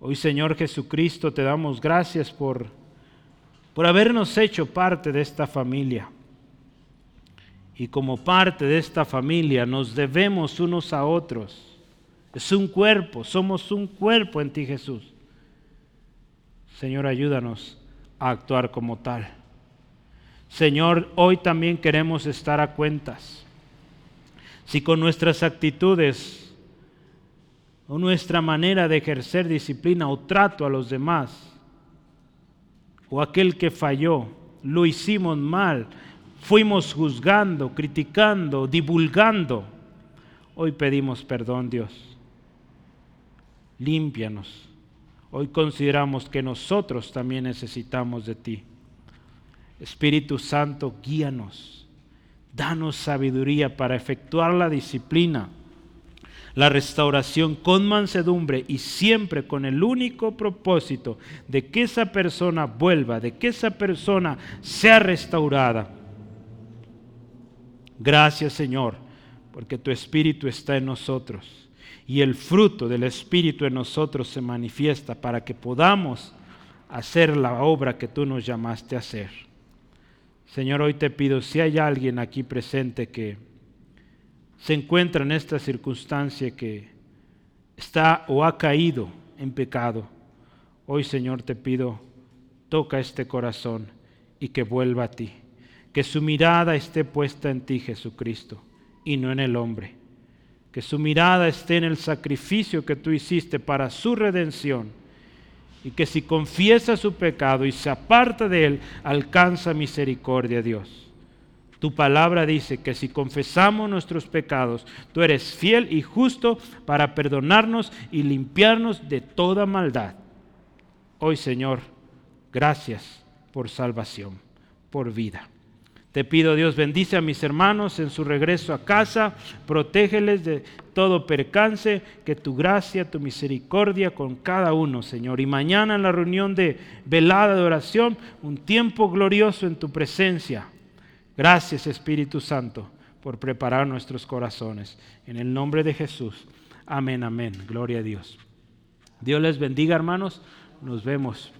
Hoy Señor Jesucristo te damos gracias por, por habernos hecho parte de esta familia. Y como parte de esta familia nos debemos unos a otros. Es un cuerpo, somos un cuerpo en ti Jesús. Señor, ayúdanos a actuar como tal. Señor, hoy también queremos estar a cuentas. Si con nuestras actitudes o nuestra manera de ejercer disciplina o trato a los demás, o aquel que falló, lo hicimos mal, fuimos juzgando, criticando, divulgando. Hoy pedimos perdón, Dios. Límpianos. Hoy consideramos que nosotros también necesitamos de ti. Espíritu Santo, guíanos. Danos sabiduría para efectuar la disciplina la restauración con mansedumbre y siempre con el único propósito de que esa persona vuelva, de que esa persona sea restaurada. Gracias Señor, porque tu Espíritu está en nosotros y el fruto del Espíritu en nosotros se manifiesta para que podamos hacer la obra que tú nos llamaste a hacer. Señor, hoy te pido, si hay alguien aquí presente que se encuentra en esta circunstancia que está o ha caído en pecado, hoy Señor te pido, toca este corazón y que vuelva a ti, que su mirada esté puesta en ti Jesucristo y no en el hombre, que su mirada esté en el sacrificio que tú hiciste para su redención y que si confiesa su pecado y se aparta de él, alcanza misericordia Dios. Tu palabra dice que si confesamos nuestros pecados, tú eres fiel y justo para perdonarnos y limpiarnos de toda maldad. Hoy, Señor, gracias por salvación, por vida. Te pido, Dios, bendice a mis hermanos en su regreso a casa, protégeles de todo percance, que tu gracia, tu misericordia con cada uno, Señor. Y mañana en la reunión de velada de oración, un tiempo glorioso en tu presencia Gracias Espíritu Santo por preparar nuestros corazones. En el nombre de Jesús. Amén, amén. Gloria a Dios. Dios les bendiga hermanos. Nos vemos.